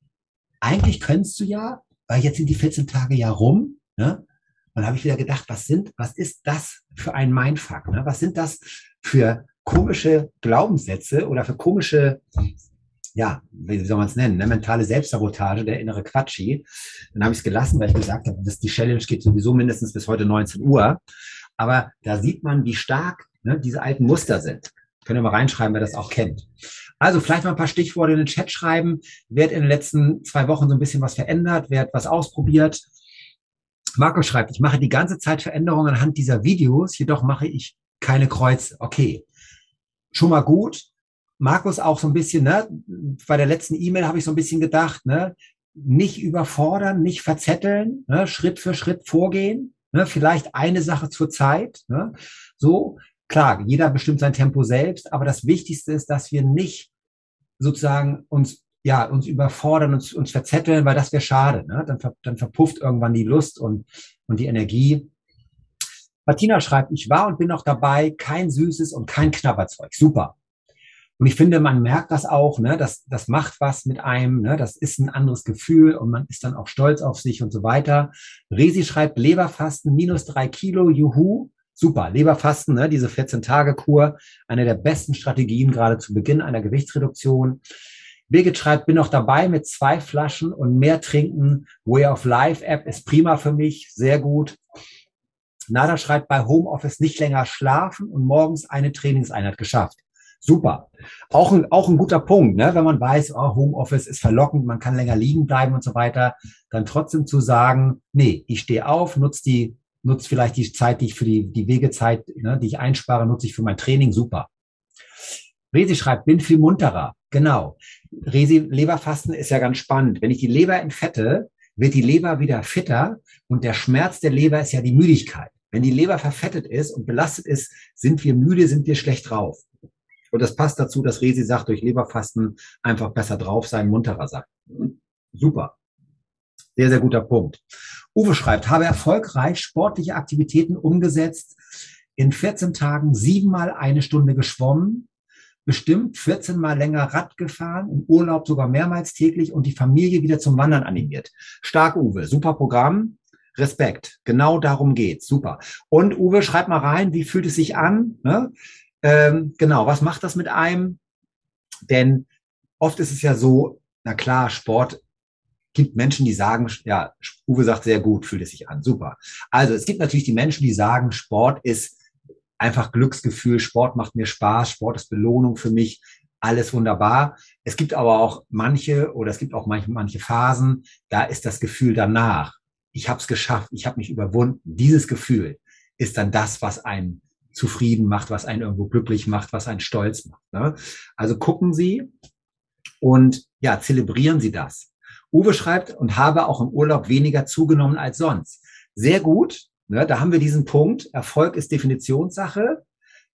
eigentlich könntest du ja, weil jetzt sind die 14 Tage ja rum, ne? Und habe ich wieder gedacht, was sind, was ist das für ein Mindfuck? Ne? Was sind das für komische Glaubenssätze oder für komische, ja, wie soll man es nennen, ne? mentale Selbstsabotage, der innere Quatschi. Dann habe ich es gelassen, weil ich gesagt habe, die Challenge geht sowieso mindestens bis heute 19 Uhr. Aber da sieht man, wie stark ne, diese alten Muster sind. Könnt ihr mal reinschreiben, wer das auch kennt. Also vielleicht mal ein paar Stichworte in den Chat schreiben. Wer hat in den letzten zwei Wochen so ein bisschen was verändert? Wer hat was ausprobiert? Marco schreibt, ich mache die ganze Zeit Veränderungen anhand dieser Videos, jedoch mache ich keine Kreuze. Okay, schon mal gut. Markus auch so ein bisschen, ne? Bei der letzten E-Mail habe ich so ein bisschen gedacht, ne? Nicht überfordern, nicht verzetteln, ne? Schritt für Schritt vorgehen, ne? Vielleicht eine Sache zur Zeit, ne? So, klar, jeder bestimmt sein Tempo selbst, aber das Wichtigste ist, dass wir nicht sozusagen uns ja uns überfordern, uns, uns verzetteln, weil das wäre schade. Ne? Dann, dann verpufft irgendwann die Lust und, und die Energie. Martina schreibt, ich war und bin noch dabei, kein Süßes und kein Knabberzeug. Super. Und ich finde, man merkt das auch, ne? das, das macht was mit einem, ne? das ist ein anderes Gefühl und man ist dann auch stolz auf sich und so weiter. Resi schreibt, Leberfasten minus drei Kilo, juhu. Super, Leberfasten, ne, diese 14-Tage-Kur, eine der besten Strategien gerade zu Beginn einer Gewichtsreduktion. Birgit schreibt, bin noch dabei mit zwei Flaschen und mehr trinken. Way of Life App ist prima für mich, sehr gut. Nada schreibt, bei Homeoffice nicht länger schlafen und morgens eine Trainingseinheit geschafft. Super. Auch ein, auch ein guter Punkt, ne? wenn man weiß, oh, Homeoffice ist verlockend, man kann länger liegen bleiben und so weiter, dann trotzdem zu sagen, nee, ich stehe auf, nutze die nutze vielleicht die Zeit, die ich für die, die Wegezeit, ne, die ich einspare, nutze ich für mein Training, super. Resi schreibt, bin viel munterer. Genau. Resi, Leberfasten ist ja ganz spannend. Wenn ich die Leber entfette, wird die Leber wieder fitter und der Schmerz der Leber ist ja die Müdigkeit. Wenn die Leber verfettet ist und belastet ist, sind wir müde, sind wir schlecht drauf. Und das passt dazu, dass Resi sagt, durch Leberfasten einfach besser drauf sein, munterer sein. Super. Sehr, sehr guter Punkt. Uwe schreibt, habe erfolgreich sportliche Aktivitäten umgesetzt, in 14 Tagen siebenmal eine Stunde geschwommen, bestimmt 14 Mal länger Rad gefahren, im Urlaub sogar mehrmals täglich und die Familie wieder zum Wandern animiert. Stark, Uwe. Super Programm. Respekt. Genau darum geht's. Super. Und Uwe, schreib mal rein, wie fühlt es sich an? Ne? Ähm, genau, was macht das mit einem? Denn oft ist es ja so, na klar, Sport gibt Menschen, die sagen, ja, Uwe sagt sehr gut, fühlt es sich an, super. Also es gibt natürlich die Menschen, die sagen, Sport ist einfach Glücksgefühl, Sport macht mir Spaß, Sport ist Belohnung für mich, alles wunderbar. Es gibt aber auch manche oder es gibt auch manche, manche Phasen, da ist das Gefühl danach, ich habe es geschafft, ich habe mich überwunden. Dieses Gefühl ist dann das, was einen zufrieden macht, was einen irgendwo glücklich macht, was einen stolz macht. Ne? Also gucken Sie und ja, zelebrieren Sie das. Uwe schreibt und habe auch im Urlaub weniger zugenommen als sonst. Sehr gut. Ne, da haben wir diesen Punkt. Erfolg ist Definitionssache.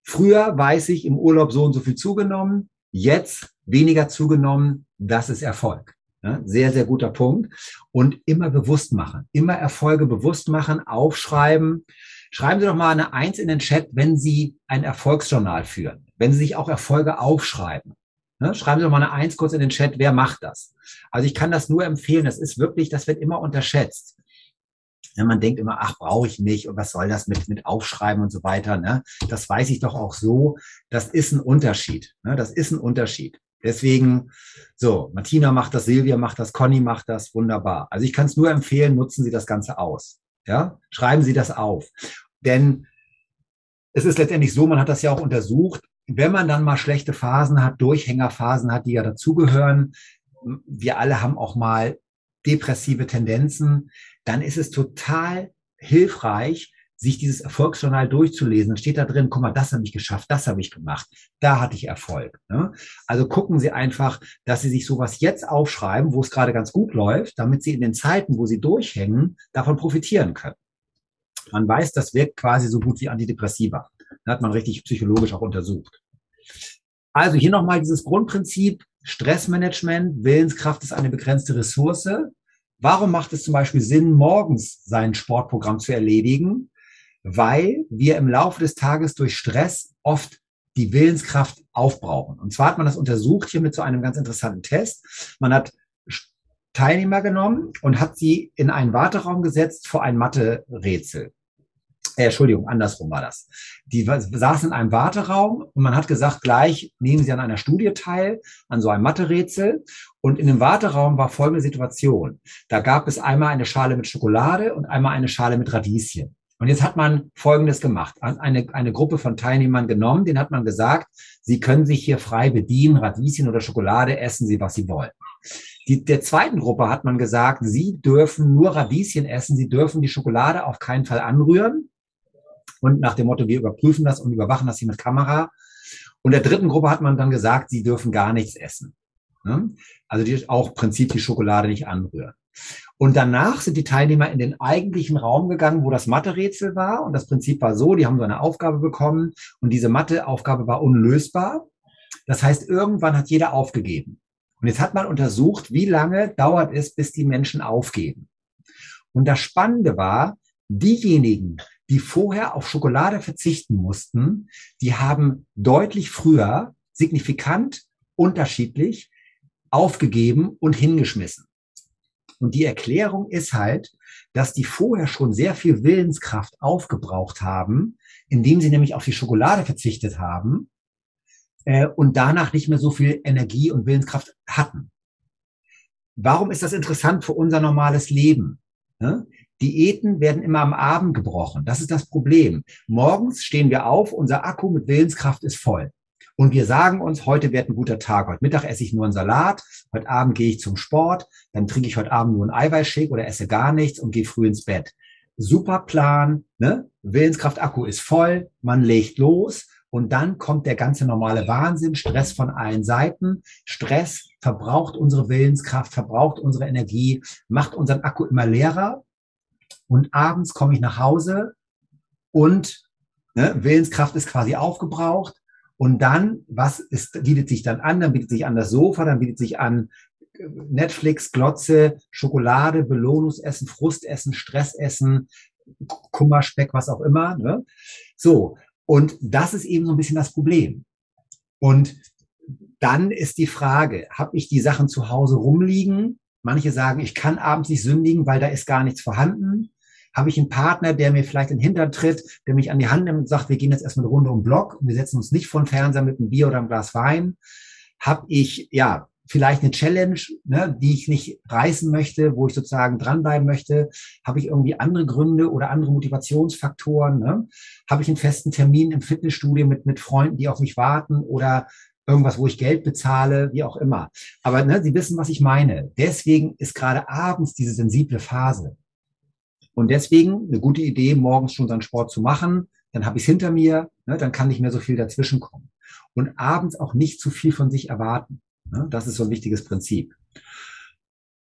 Früher weiß ich im Urlaub so und so viel zugenommen. Jetzt weniger zugenommen. Das ist Erfolg. Ne, sehr, sehr guter Punkt. Und immer bewusst machen. Immer Erfolge bewusst machen, aufschreiben. Schreiben Sie doch mal eine Eins in den Chat, wenn Sie ein Erfolgsjournal führen, wenn Sie sich auch Erfolge aufschreiben. Ne? Schreiben Sie doch mal eine Eins kurz in den Chat, wer macht das? Also ich kann das nur empfehlen. Das ist wirklich, das wird immer unterschätzt. Ja, man denkt immer, ach, brauche ich nicht und was soll das mit, mit Aufschreiben und so weiter. Ne? Das weiß ich doch auch so. Das ist ein Unterschied. Ne? Das ist ein Unterschied. Deswegen, so, Martina macht das, Silvia macht das, Conny macht das, wunderbar. Also ich kann es nur empfehlen, nutzen Sie das Ganze aus. Ja, schreiben Sie das auf. Denn es ist letztendlich so, man hat das ja auch untersucht, wenn man dann mal schlechte Phasen hat, Durchhängerphasen hat, die ja dazugehören, wir alle haben auch mal depressive Tendenzen, dann ist es total hilfreich, sich dieses Erfolgsjournal durchzulesen. Dann steht da drin, guck mal, das habe ich geschafft, das habe ich gemacht, da hatte ich Erfolg. Ne? Also gucken Sie einfach, dass Sie sich sowas jetzt aufschreiben, wo es gerade ganz gut läuft, damit Sie in den Zeiten, wo Sie durchhängen, davon profitieren können. Man weiß, das wirkt quasi so gut wie Antidepressiva. Das hat man richtig psychologisch auch untersucht. Also hier nochmal dieses Grundprinzip, Stressmanagement, Willenskraft ist eine begrenzte Ressource. Warum macht es zum Beispiel Sinn, morgens sein Sportprogramm zu erledigen? weil wir im Laufe des Tages durch Stress oft die Willenskraft aufbrauchen. Und zwar hat man das untersucht hier mit so einem ganz interessanten Test. Man hat Teilnehmer genommen und hat sie in einen Warteraum gesetzt vor ein Mathe-Rätsel. Äh, Entschuldigung, andersrum war das. Die saßen in einem Warteraum und man hat gesagt, gleich nehmen sie an einer Studie teil, an so einem Mathe-Rätsel. Und in dem Warteraum war folgende Situation. Da gab es einmal eine Schale mit Schokolade und einmal eine Schale mit Radieschen. Und jetzt hat man Folgendes gemacht. Eine, eine Gruppe von Teilnehmern genommen, denen hat man gesagt, sie können sich hier frei bedienen, Radieschen oder Schokolade, essen sie, was sie wollen. Die, der zweiten Gruppe hat man gesagt, sie dürfen nur Radieschen essen, sie dürfen die Schokolade auf keinen Fall anrühren. Und nach dem Motto, wir überprüfen das und überwachen das hier mit Kamera. Und der dritten Gruppe hat man dann gesagt, sie dürfen gar nichts essen. Ne? Also die auch Prinzip die Schokolade nicht anrühren. Und danach sind die Teilnehmer in den eigentlichen Raum gegangen, wo das Mathe-Rätsel war. Und das Prinzip war so, die haben so eine Aufgabe bekommen und diese Mathe-Aufgabe war unlösbar. Das heißt, irgendwann hat jeder aufgegeben. Und jetzt hat man untersucht, wie lange dauert es, bis die Menschen aufgeben. Und das Spannende war, diejenigen, die vorher auf Schokolade verzichten mussten, die haben deutlich früher, signifikant unterschiedlich aufgegeben und hingeschmissen. Und die Erklärung ist halt, dass die vorher schon sehr viel Willenskraft aufgebraucht haben, indem sie nämlich auf die Schokolade verzichtet haben äh, und danach nicht mehr so viel Energie und Willenskraft hatten. Warum ist das interessant für unser normales Leben? Ne? Diäten werden immer am Abend gebrochen. Das ist das Problem. Morgens stehen wir auf, unser Akku mit Willenskraft ist voll. Und wir sagen uns, heute wird ein guter Tag. Heute Mittag esse ich nur einen Salat, heute Abend gehe ich zum Sport, dann trinke ich heute Abend nur einen Eiweißshake oder esse gar nichts und gehe früh ins Bett. Super Plan, ne? Willenskraft-Akku ist voll, man legt los und dann kommt der ganze normale Wahnsinn, Stress von allen Seiten. Stress verbraucht unsere Willenskraft, verbraucht unsere Energie, macht unseren Akku immer leerer. Und abends komme ich nach Hause und ne, Willenskraft ist quasi aufgebraucht und dann, was ist, bietet sich dann an? Dann bietet sich an das Sofa, dann bietet sich an äh, Netflix, Glotze, Schokolade, Belohnungsessen, Frustessen, Stressessen, Kummerspeck, was auch immer. Ne? So, und das ist eben so ein bisschen das Problem. Und dann ist die Frage, habe ich die Sachen zu Hause rumliegen? Manche sagen, ich kann abends nicht sündigen, weil da ist gar nichts vorhanden. Habe ich einen Partner, der mir vielleicht in den Hintern tritt, der mich an die Hand nimmt und sagt, wir gehen jetzt erstmal eine Runde um Block und wir setzen uns nicht vor den Fernseher mit einem Bier oder einem Glas Wein? Habe ich, ja, vielleicht eine Challenge, ne, die ich nicht reißen möchte, wo ich sozusagen dranbleiben möchte? Habe ich irgendwie andere Gründe oder andere Motivationsfaktoren? Ne? Habe ich einen festen Termin im Fitnessstudio mit, mit Freunden, die auf mich warten oder irgendwas, wo ich Geld bezahle, wie auch immer. Aber ne, Sie wissen, was ich meine. Deswegen ist gerade abends diese sensible Phase. Und deswegen eine gute Idee, morgens schon seinen Sport zu machen. Dann habe ich es hinter mir, ne, dann kann nicht mehr so viel dazwischen kommen. Und abends auch nicht zu viel von sich erwarten. Ne? Das ist so ein wichtiges Prinzip.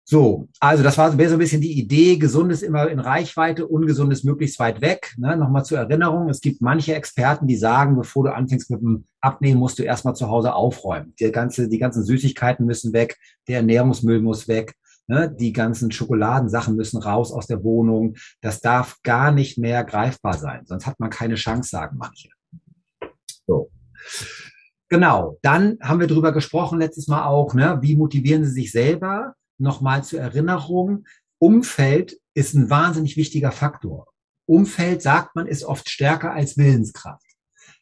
So, also das war so ein bisschen die Idee, gesundes immer in Reichweite, ungesundes möglichst weit weg. Ne? Nochmal zur Erinnerung, es gibt manche Experten, die sagen, bevor du anfängst mit dem Abnehmen, musst du erstmal zu Hause aufräumen. Die, ganze, die ganzen Süßigkeiten müssen weg, der Ernährungsmüll muss weg, Ne? Die ganzen Schokoladensachen müssen raus aus der Wohnung. Das darf gar nicht mehr greifbar sein. Sonst hat man keine Chance, sagen manche. So. Genau. Dann haben wir darüber gesprochen letztes Mal auch, ne? wie motivieren Sie sich selber? Nochmal zur Erinnerung. Umfeld ist ein wahnsinnig wichtiger Faktor. Umfeld, sagt man, ist oft stärker als Willenskraft.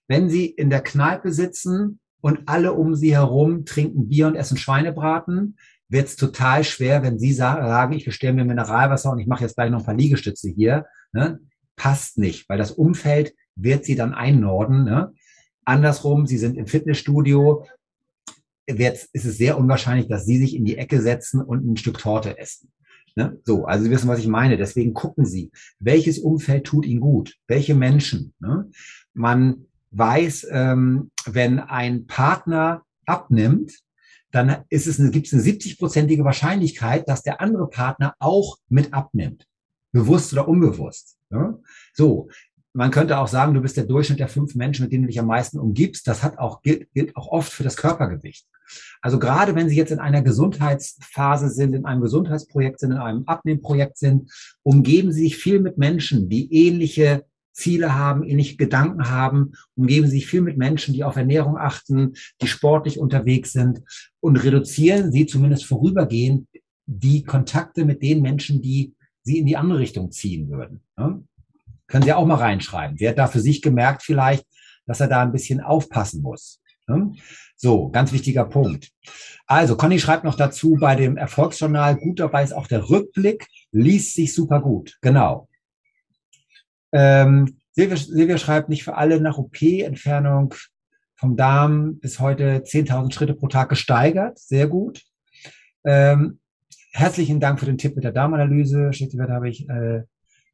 Wenn Sie in der Kneipe sitzen und alle um Sie herum trinken Bier und essen Schweinebraten, wird es total schwer, wenn Sie sagen, ich bestelle mir Mineralwasser und ich mache jetzt gleich noch ein paar Liegestütze hier. Ne? Passt nicht, weil das Umfeld wird Sie dann einnorden. Ne? Andersrum, Sie sind im Fitnessstudio, wird, ist es sehr unwahrscheinlich, dass Sie sich in die Ecke setzen und ein Stück Torte essen. Ne? So, also Sie wissen, was ich meine. Deswegen gucken Sie, welches Umfeld tut Ihnen gut? Welche Menschen? Ne? Man weiß, ähm, wenn ein Partner abnimmt, dann ist es eine, gibt es eine 70-prozentige Wahrscheinlichkeit, dass der andere Partner auch mit abnimmt. Bewusst oder unbewusst. Ne? So, man könnte auch sagen, du bist der Durchschnitt der fünf Menschen, mit denen du dich am meisten umgibst. Das hat auch, gilt, gilt auch oft für das Körpergewicht. Also gerade wenn Sie jetzt in einer Gesundheitsphase sind, in einem Gesundheitsprojekt sind, in einem Abnehmprojekt sind, umgeben Sie sich viel mit Menschen, die ähnliche Ziele haben, ähnliche Gedanken haben, umgeben Sie sich viel mit Menschen, die auf Ernährung achten, die sportlich unterwegs sind und reduzieren Sie zumindest vorübergehend die Kontakte mit den Menschen, die Sie in die andere Richtung ziehen würden. Können Sie auch mal reinschreiben. Wer hat da für sich gemerkt vielleicht, dass er da ein bisschen aufpassen muss? So, ganz wichtiger Punkt. Also, Conny schreibt noch dazu, bei dem Erfolgsjournal, gut dabei ist auch der Rückblick, liest sich super gut. Genau. Ähm, Silvia, Silvia schreibt, nicht für alle nach OP-Entfernung vom Darm bis heute 10.000 Schritte pro Tag gesteigert. Sehr gut. Ähm, herzlichen Dank für den Tipp mit der Darmanalyse. Schnittwert habe ich äh,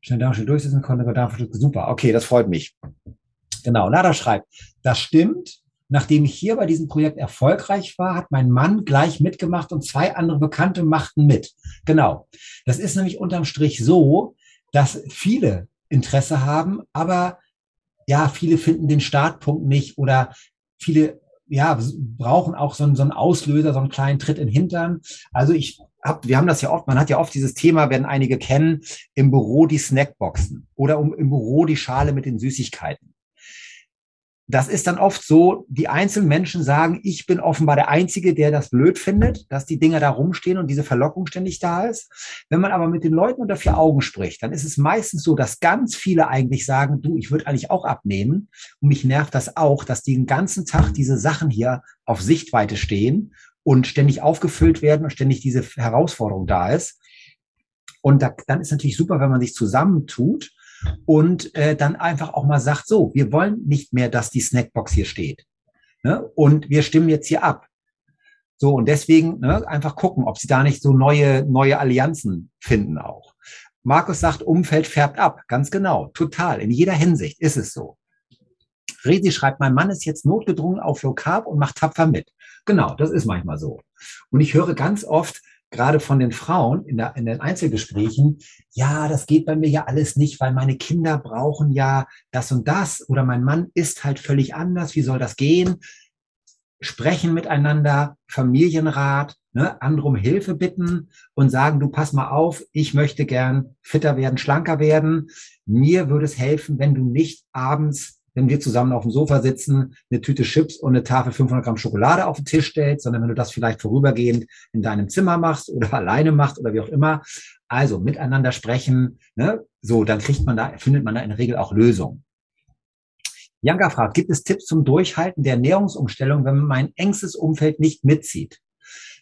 schnell Darm schnell durchsetzen konnte, aber Darmverschluss super. Okay, das freut mich. Genau, Nada schreibt, das stimmt. Nachdem ich hier bei diesem Projekt erfolgreich war, hat mein Mann gleich mitgemacht und zwei andere Bekannte machten mit. Genau. Das ist nämlich unterm Strich so, dass viele Interesse haben, aber ja, viele finden den Startpunkt nicht oder viele ja, brauchen auch so einen, so einen Auslöser, so einen kleinen Tritt in den Hintern. Also ich hab, wir haben das ja oft, man hat ja oft dieses Thema, werden einige kennen, im Büro die Snackboxen oder um, im Büro die Schale mit den Süßigkeiten das ist dann oft so, die einzelnen Menschen sagen, ich bin offenbar der Einzige, der das blöd findet, dass die Dinger da rumstehen und diese Verlockung ständig da ist. Wenn man aber mit den Leuten unter vier Augen spricht, dann ist es meistens so, dass ganz viele eigentlich sagen, du, ich würde eigentlich auch abnehmen. Und mich nervt das auch, dass die den ganzen Tag diese Sachen hier auf Sichtweite stehen und ständig aufgefüllt werden und ständig diese Herausforderung da ist. Und da, dann ist natürlich super, wenn man sich zusammentut und äh, dann einfach auch mal sagt, so, wir wollen nicht mehr, dass die Snackbox hier steht. Ne? Und wir stimmen jetzt hier ab. So, und deswegen ne, einfach gucken, ob sie da nicht so neue, neue Allianzen finden auch. Markus sagt, Umfeld färbt ab. Ganz genau, total. In jeder Hinsicht ist es so. Resi schreibt, mein Mann ist jetzt notgedrungen auf Low Carb und macht tapfer mit. Genau, das ist manchmal so. Und ich höre ganz oft, gerade von den Frauen in, der, in den Einzelgesprächen, ja, das geht bei mir ja alles nicht, weil meine Kinder brauchen ja das und das oder mein Mann ist halt völlig anders, wie soll das gehen? Sprechen miteinander, Familienrat, ne, andere um Hilfe bitten und sagen, du pass mal auf, ich möchte gern fitter werden, schlanker werden. Mir würde es helfen, wenn du nicht abends wenn wir zusammen auf dem Sofa sitzen, eine Tüte Chips und eine Tafel 500 Gramm Schokolade auf den Tisch stellst, sondern wenn du das vielleicht vorübergehend in deinem Zimmer machst oder alleine machst oder wie auch immer. Also miteinander sprechen, ne? so, dann kriegt man da, findet man da in der Regel auch Lösungen. Janka fragt, gibt es Tipps zum Durchhalten der Ernährungsumstellung, wenn mein engstes Umfeld nicht mitzieht?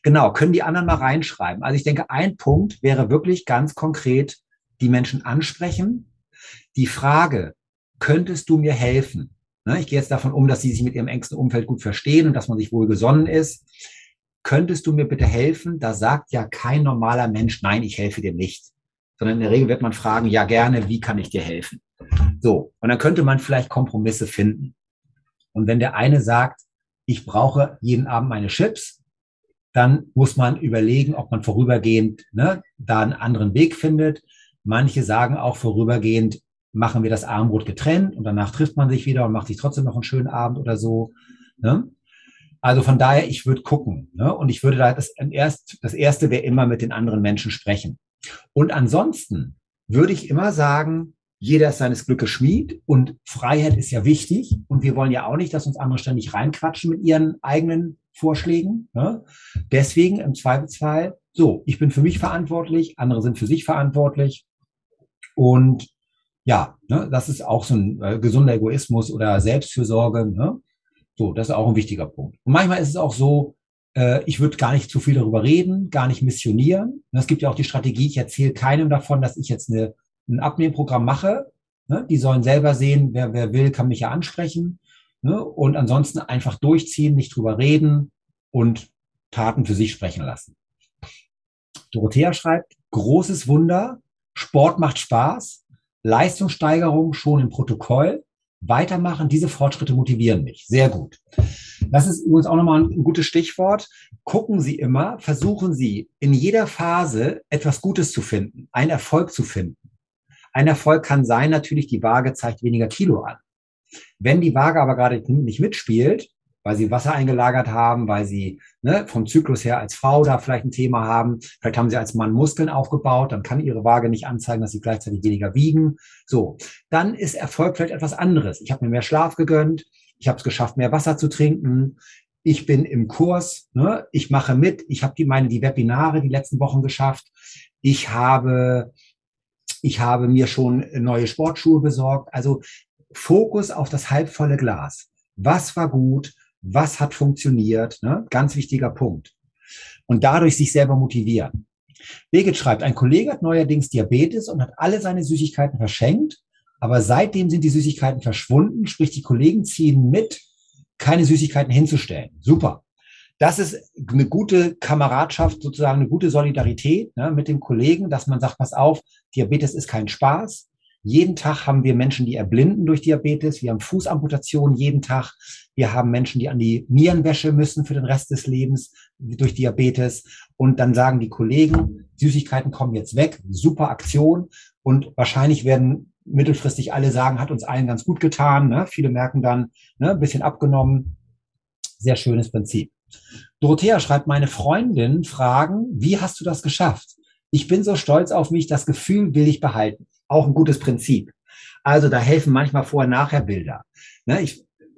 Genau, können die anderen mal reinschreiben. Also ich denke, ein Punkt wäre wirklich ganz konkret, die Menschen ansprechen. Die Frage, könntest du mir helfen? Ne, ich gehe jetzt davon um, dass sie sich mit ihrem engsten Umfeld gut verstehen und dass man sich wohl gesonnen ist. Könntest du mir bitte helfen? Da sagt ja kein normaler Mensch, nein, ich helfe dir nicht. Sondern in der Regel wird man fragen, ja gerne, wie kann ich dir helfen? So, und dann könnte man vielleicht Kompromisse finden. Und wenn der eine sagt, ich brauche jeden Abend meine Chips, dann muss man überlegen, ob man vorübergehend ne, da einen anderen Weg findet. Manche sagen auch vorübergehend, machen wir das Abendbrot getrennt und danach trifft man sich wieder und macht sich trotzdem noch einen schönen Abend oder so. Ne? Also von daher, ich würde gucken. Ne? Und ich würde da das, erst, das erste wäre immer mit den anderen Menschen sprechen. Und ansonsten würde ich immer sagen, jeder ist seines Glückes Schmied und Freiheit ist ja wichtig. Und wir wollen ja auch nicht, dass uns andere ständig reinquatschen mit ihren eigenen Vorschlägen. Ne? Deswegen im Zweifelsfall, so, ich bin für mich verantwortlich, andere sind für sich verantwortlich. Und ja, ne, das ist auch so ein äh, gesunder Egoismus oder Selbstfürsorge. Ne? So, das ist auch ein wichtiger Punkt. Und manchmal ist es auch so, äh, ich würde gar nicht zu viel darüber reden, gar nicht missionieren. Und es gibt ja auch die Strategie, ich erzähle keinem davon, dass ich jetzt eine, ein Abnehmprogramm mache. Ne? Die sollen selber sehen, wer, wer will, kann mich ja ansprechen. Ne? Und ansonsten einfach durchziehen, nicht drüber reden und Taten für sich sprechen lassen. Dorothea schreibt, großes Wunder, Sport macht Spaß, Leistungssteigerung schon im Protokoll, weitermachen, diese Fortschritte motivieren mich. Sehr gut. Das ist übrigens auch nochmal ein gutes Stichwort. Gucken Sie immer, versuchen Sie in jeder Phase etwas Gutes zu finden, einen Erfolg zu finden. Ein Erfolg kann sein, natürlich, die Waage zeigt weniger Kilo an. Wenn die Waage aber gerade nicht mitspielt, weil sie Wasser eingelagert haben, weil sie ne, vom Zyklus her als Frau da vielleicht ein Thema haben, vielleicht haben sie als Mann Muskeln aufgebaut, dann kann ihre Waage nicht anzeigen, dass sie gleichzeitig weniger wiegen. So, dann ist Erfolg vielleicht etwas anderes. Ich habe mir mehr Schlaf gegönnt, ich habe es geschafft, mehr Wasser zu trinken, ich bin im Kurs, ne, ich mache mit, ich habe die meine die Webinare die letzten Wochen geschafft, ich habe ich habe mir schon neue Sportschuhe besorgt. Also Fokus auf das halbvolle Glas. Was war gut? Was hat funktioniert? Ne? Ganz wichtiger Punkt. Und dadurch sich selber motivieren. Birgit schreibt, ein Kollege hat neuerdings Diabetes und hat alle seine Süßigkeiten verschenkt, aber seitdem sind die Süßigkeiten verschwunden, sprich die Kollegen ziehen mit, keine Süßigkeiten hinzustellen. Super. Das ist eine gute Kameradschaft, sozusagen eine gute Solidarität ne, mit dem Kollegen, dass man sagt, pass auf, Diabetes ist kein Spaß. Jeden Tag haben wir Menschen, die erblinden durch Diabetes. Wir haben Fußamputationen jeden Tag. Wir haben Menschen, die an die Nierenwäsche müssen für den Rest des Lebens durch Diabetes. Und dann sagen die Kollegen, Süßigkeiten kommen jetzt weg. Super Aktion. Und wahrscheinlich werden mittelfristig alle sagen, hat uns allen ganz gut getan. Ne? Viele merken dann, ne, ein bisschen abgenommen. Sehr schönes Prinzip. Dorothea schreibt, meine Freundin fragen, wie hast du das geschafft? Ich bin so stolz auf mich, das Gefühl will ich behalten auch ein gutes Prinzip. Also da helfen manchmal Vorher-Nachher-Bilder. Ne,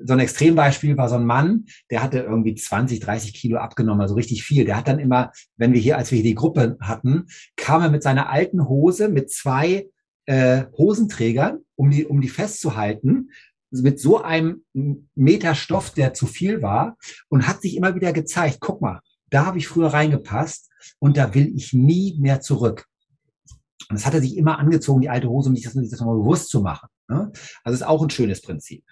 so ein Extrembeispiel war so ein Mann, der hatte irgendwie 20, 30 Kilo abgenommen, also richtig viel. Der hat dann immer, wenn wir hier, als wir hier die Gruppe hatten, kam er mit seiner alten Hose mit zwei äh, Hosenträgern, um die, um die festzuhalten, mit so einem Meter Stoff, der zu viel war, und hat sich immer wieder gezeigt, guck mal, da habe ich früher reingepasst und da will ich nie mehr zurück. Und das hat er sich immer angezogen, die alte Hose, um sich das, das nochmal bewusst zu machen. Ne? Also ist auch ein schönes Prinzip.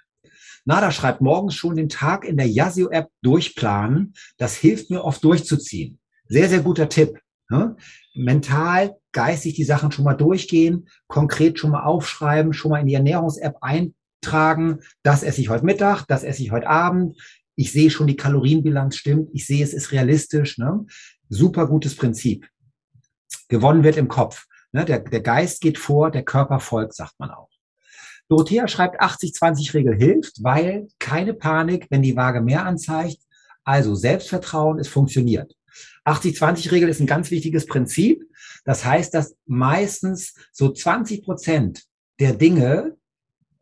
Nada schreibt morgens schon den Tag in der Yazio-App durchplanen. Das hilft mir oft durchzuziehen. Sehr, sehr guter Tipp. Ne? Mental, geistig die Sachen schon mal durchgehen, konkret schon mal aufschreiben, schon mal in die Ernährungs-App eintragen. Das esse ich heute Mittag, das esse ich heute Abend. Ich sehe schon, die Kalorienbilanz stimmt. Ich sehe, es ist realistisch. Ne? Super gutes Prinzip. Gewonnen wird im Kopf. Ne, der, der Geist geht vor, der Körper folgt, sagt man auch. Dorothea schreibt, 80-20-Regel hilft, weil keine Panik, wenn die Waage mehr anzeigt. Also Selbstvertrauen, es funktioniert. 80-20-Regel ist ein ganz wichtiges Prinzip. Das heißt, dass meistens so 20 Prozent der Dinge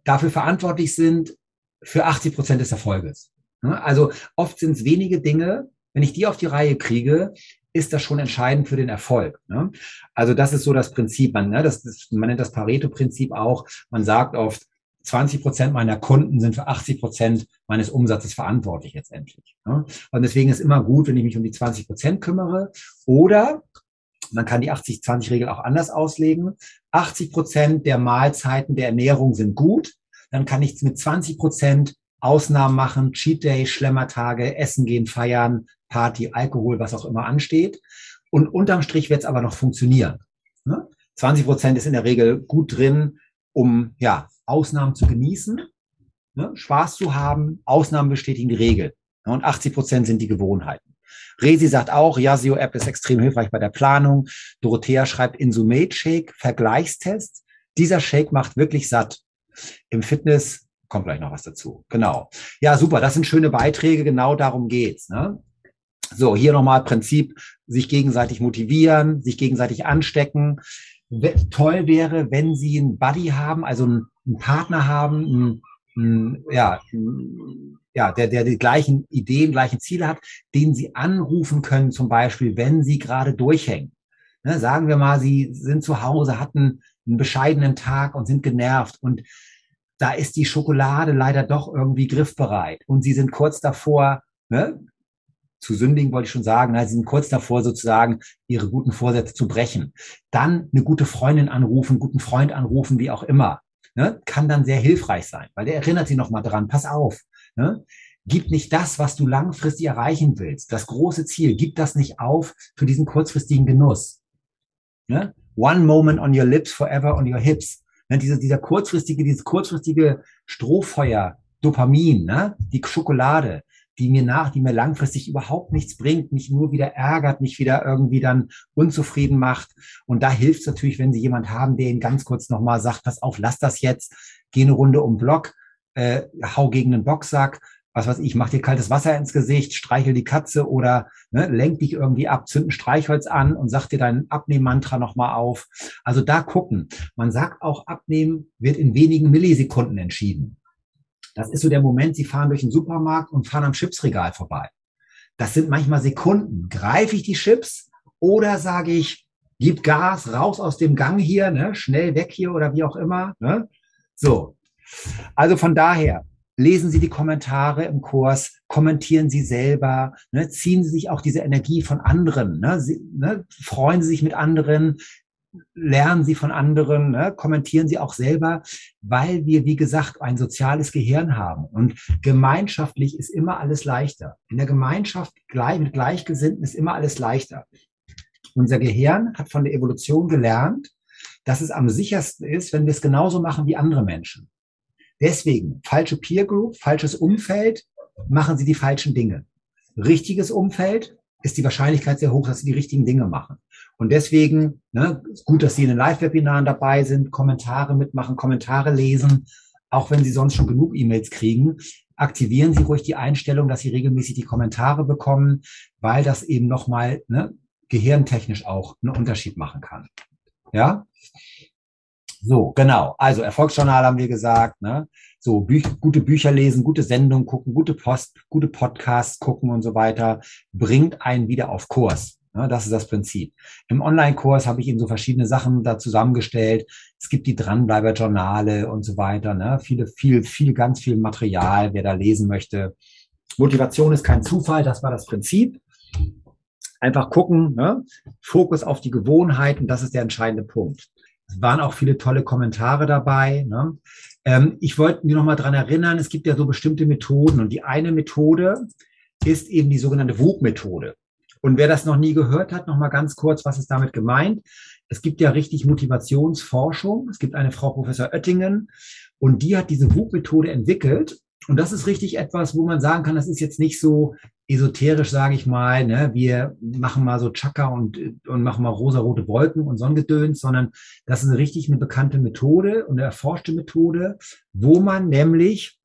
dafür verantwortlich sind für 80 Prozent des Erfolges. Ne, also oft sind es wenige Dinge. Wenn ich die auf die Reihe kriege, ist das schon entscheidend für den Erfolg. Ne? Also das ist so das Prinzip. Man, ne, das, das, man nennt das Pareto-Prinzip auch. Man sagt oft, 20 Prozent meiner Kunden sind für 80 Prozent meines Umsatzes verantwortlich letztendlich. Ne? Und deswegen ist immer gut, wenn ich mich um die 20 Prozent kümmere. Oder man kann die 80-20-Regel auch anders auslegen. 80 Prozent der Mahlzeiten der Ernährung sind gut. Dann kann ich mit 20 Prozent Ausnahmen machen, Cheat Day, Schlemmertage, Essen gehen, feiern, Party, Alkohol, was auch immer ansteht. Und unterm Strich wird es aber noch funktionieren. Ne? 20 Prozent ist in der Regel gut drin, um ja Ausnahmen zu genießen, ne? Spaß zu haben. Ausnahmen bestätigen die Regel. Ne? Und 80 Prozent sind die Gewohnheiten. Resi sagt auch, Yasio App ist extrem hilfreich bei der Planung. Dorothea schreibt Insumate Shake, Vergleichstest. Dieser Shake macht wirklich satt. Im Fitness kommt gleich noch was dazu. Genau. Ja, super. Das sind schöne Beiträge. Genau darum geht's. Ne? So, hier nochmal Prinzip, sich gegenseitig motivieren, sich gegenseitig anstecken. Toll wäre, wenn Sie einen Buddy haben, also einen, Partner haben, einen, einen, ja, ja, der, der die gleichen Ideen, gleichen Ziele hat, den Sie anrufen können, zum Beispiel, wenn Sie gerade durchhängen. Ne, sagen wir mal, Sie sind zu Hause, hatten einen bescheidenen Tag und sind genervt und da ist die Schokolade leider doch irgendwie griffbereit und Sie sind kurz davor, ne, zu sündigen, wollte ich schon sagen, na, sie sind kurz davor sozusagen, ihre guten Vorsätze zu brechen. Dann eine gute Freundin anrufen, guten Freund anrufen, wie auch immer. Ne? Kann dann sehr hilfreich sein, weil der erinnert sie nochmal dran, pass auf. Ne? Gib nicht das, was du langfristig erreichen willst, das große Ziel, gib das nicht auf für diesen kurzfristigen Genuss. Ne? One moment on your lips, forever on your hips. Ne? Diese, dieser kurzfristige, dieses kurzfristige Strohfeuer, Dopamin, ne? die Schokolade, die mir nach, die mir langfristig überhaupt nichts bringt, mich nur wieder ärgert, mich wieder irgendwie dann unzufrieden macht. Und da hilft es natürlich, wenn Sie jemand haben, der Ihnen ganz kurz nochmal sagt, pass auf, lass das jetzt, geh eine Runde um Block, äh, hau gegen den Boxsack, was weiß ich, mach dir kaltes Wasser ins Gesicht, streichel die Katze oder ne, lenk dich irgendwie ab, zünd ein Streichholz an und sag dir dein Abnehmmantra nochmal auf. Also da gucken. Man sagt auch, Abnehmen wird in wenigen Millisekunden entschieden. Das ist so der Moment, Sie fahren durch den Supermarkt und fahren am Chipsregal vorbei. Das sind manchmal Sekunden. Greife ich die Chips oder sage ich, gib Gas, raus aus dem Gang hier, ne? schnell weg hier oder wie auch immer. Ne? So. Also von daher, lesen Sie die Kommentare im Kurs, kommentieren Sie selber, ne, ziehen Sie sich auch diese Energie von anderen, ne, Sie, ne, freuen Sie sich mit anderen, lernen Sie von anderen, ne? kommentieren Sie auch selber, weil wir, wie gesagt, ein soziales Gehirn haben. Und gemeinschaftlich ist immer alles leichter. In der Gemeinschaft gleich, mit Gleichgesinnten ist immer alles leichter. Unser Gehirn hat von der Evolution gelernt, dass es am sichersten ist, wenn wir es genauso machen wie andere Menschen. Deswegen, falsche Peer Group, falsches Umfeld, machen Sie die falschen Dinge. Richtiges Umfeld, ist die Wahrscheinlichkeit sehr hoch, dass sie die richtigen Dinge machen. Und deswegen, ne, gut, dass Sie in den Live-Webinaren dabei sind, Kommentare mitmachen, Kommentare lesen, auch wenn Sie sonst schon genug E-Mails kriegen. Aktivieren Sie ruhig die Einstellung, dass Sie regelmäßig die Kommentare bekommen, weil das eben nochmal ne, gehirntechnisch auch einen Unterschied machen kann. Ja? So, genau. Also Erfolgsjournal haben wir gesagt, ne? So, Bü gute Bücher lesen, gute Sendungen gucken, gute Post, gute Podcasts gucken und so weiter, bringt einen wieder auf Kurs. Ja, das ist das Prinzip. Im Online-Kurs habe ich Ihnen so verschiedene Sachen da zusammengestellt. Es gibt die Dranbleiber-Journale und so weiter. Ne? Viele, viel, viel, ganz viel Material, wer da lesen möchte. Motivation ist kein Zufall, das war das Prinzip. Einfach gucken, ne? Fokus auf die Gewohnheiten, das ist der entscheidende Punkt. Es waren auch viele tolle Kommentare dabei. Ne? Ähm, ich wollte mich nochmal dran erinnern, es gibt ja so bestimmte Methoden und die eine Methode ist eben die sogenannte WUG-Methode. Und wer das noch nie gehört hat, nochmal ganz kurz, was ist damit gemeint? Es gibt ja richtig Motivationsforschung. Es gibt eine Frau Professor Oettingen und die hat diese WUG-Methode entwickelt und das ist richtig etwas, wo man sagen kann, das ist jetzt nicht so esoterisch, sage ich mal, ne? wir machen mal so Chakra und, und machen mal rosarote Wolken und Sonnengedöns, sondern das ist richtig eine bekannte Methode und eine erforschte Methode, wo man nämlich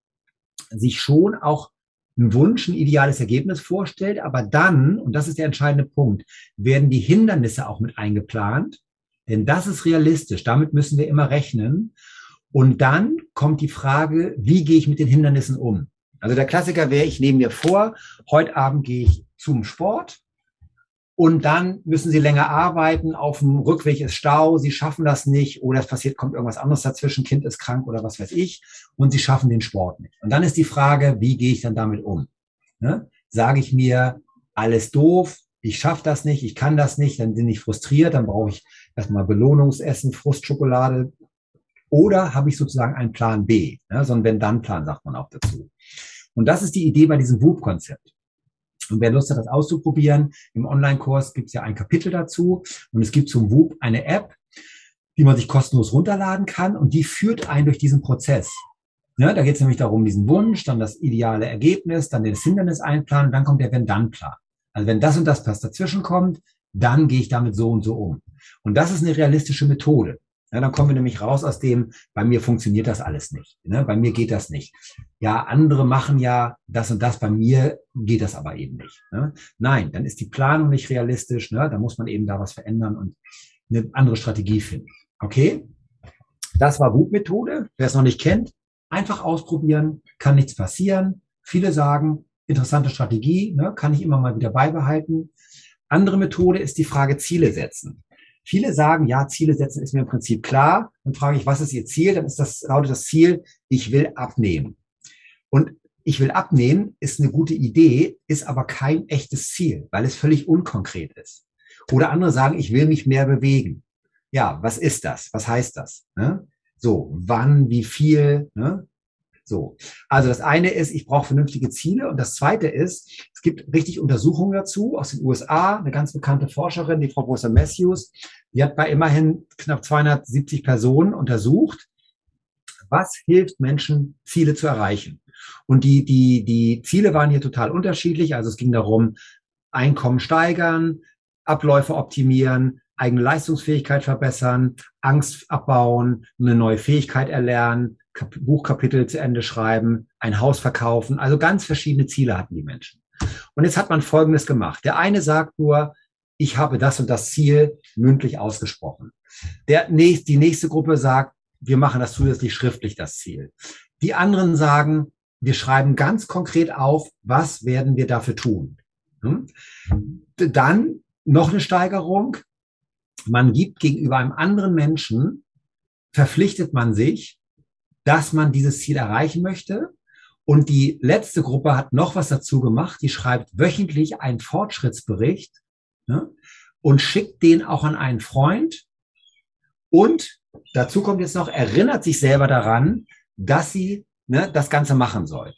sich schon auch einen Wunsch, ein ideales Ergebnis vorstellt, aber dann, und das ist der entscheidende Punkt, werden die Hindernisse auch mit eingeplant, denn das ist realistisch, damit müssen wir immer rechnen. Und dann kommt die Frage, wie gehe ich mit den Hindernissen um? Also der Klassiker wäre, ich nehme mir vor, heute Abend gehe ich zum Sport und dann müssen Sie länger arbeiten, auf dem Rückweg ist Stau, Sie schaffen das nicht oder es passiert, kommt irgendwas anderes dazwischen, Kind ist krank oder was weiß ich und Sie schaffen den Sport nicht. Und dann ist die Frage, wie gehe ich dann damit um? Ne? Sage ich mir, alles doof, ich schaffe das nicht, ich kann das nicht, dann bin ich frustriert, dann brauche ich erstmal Belohnungsessen, Frustschokolade, oder habe ich sozusagen einen Plan B? Ja, so ein Wenn-Dann-Plan sagt man auch dazu. Und das ist die Idee bei diesem WUP-Konzept. Und wer Lust hat, das auszuprobieren, im Online-Kurs gibt es ja ein Kapitel dazu. Und es gibt zum WUP eine App, die man sich kostenlos runterladen kann. Und die führt einen durch diesen Prozess. Ja, da geht es nämlich darum, diesen Wunsch, dann das ideale Ergebnis, dann das Hindernis einplanen dann kommt der Wenn-Dann-Plan. Also wenn das und das was dazwischen kommt, dann gehe ich damit so und so um. Und das ist eine realistische Methode. Ja, dann kommen wir nämlich raus aus dem, bei mir funktioniert das alles nicht. Ne? Bei mir geht das nicht. Ja, andere machen ja das und das, bei mir geht das aber eben nicht. Ne? Nein, dann ist die Planung nicht realistisch. Ne? Da muss man eben da was verändern und eine andere Strategie finden. Okay? Das war Wutmethode. Wer es noch nicht kennt, einfach ausprobieren, kann nichts passieren. Viele sagen, interessante Strategie, ne? kann ich immer mal wieder beibehalten. Andere Methode ist die Frage Ziele setzen. Viele sagen, ja, Ziele setzen ist mir im Prinzip klar. Dann frage ich, was ist Ihr Ziel? Dann ist das, lautet das Ziel, ich will abnehmen. Und ich will abnehmen ist eine gute Idee, ist aber kein echtes Ziel, weil es völlig unkonkret ist. Oder andere sagen, ich will mich mehr bewegen. Ja, was ist das? Was heißt das? Ne? So, wann, wie viel? Ne? So, also das eine ist, ich brauche vernünftige Ziele und das zweite ist, es gibt richtig Untersuchungen dazu aus den USA. Eine ganz bekannte Forscherin, die Frau Professor Matthews, die hat bei immerhin knapp 270 Personen untersucht, was hilft Menschen, Ziele zu erreichen. Und die, die, die Ziele waren hier total unterschiedlich. Also es ging darum, Einkommen steigern, Abläufe optimieren, eigene Leistungsfähigkeit verbessern, Angst abbauen, eine neue Fähigkeit erlernen, Buchkapitel zu Ende schreiben, ein Haus verkaufen. Also ganz verschiedene Ziele hatten die Menschen. Und jetzt hat man Folgendes gemacht. Der eine sagt nur, ich habe das und das Ziel mündlich ausgesprochen. Der, die nächste Gruppe sagt, wir machen das zusätzlich schriftlich, das Ziel. Die anderen sagen, wir schreiben ganz konkret auf, was werden wir dafür tun. Hm? Dann noch eine Steigerung. Man gibt gegenüber einem anderen Menschen, verpflichtet man sich, dass man dieses Ziel erreichen möchte. Und die letzte Gruppe hat noch was dazu gemacht. Die schreibt wöchentlich einen Fortschrittsbericht ne, und schickt den auch an einen Freund. Und dazu kommt jetzt noch, erinnert sich selber daran, dass sie ne, das Ganze machen soll.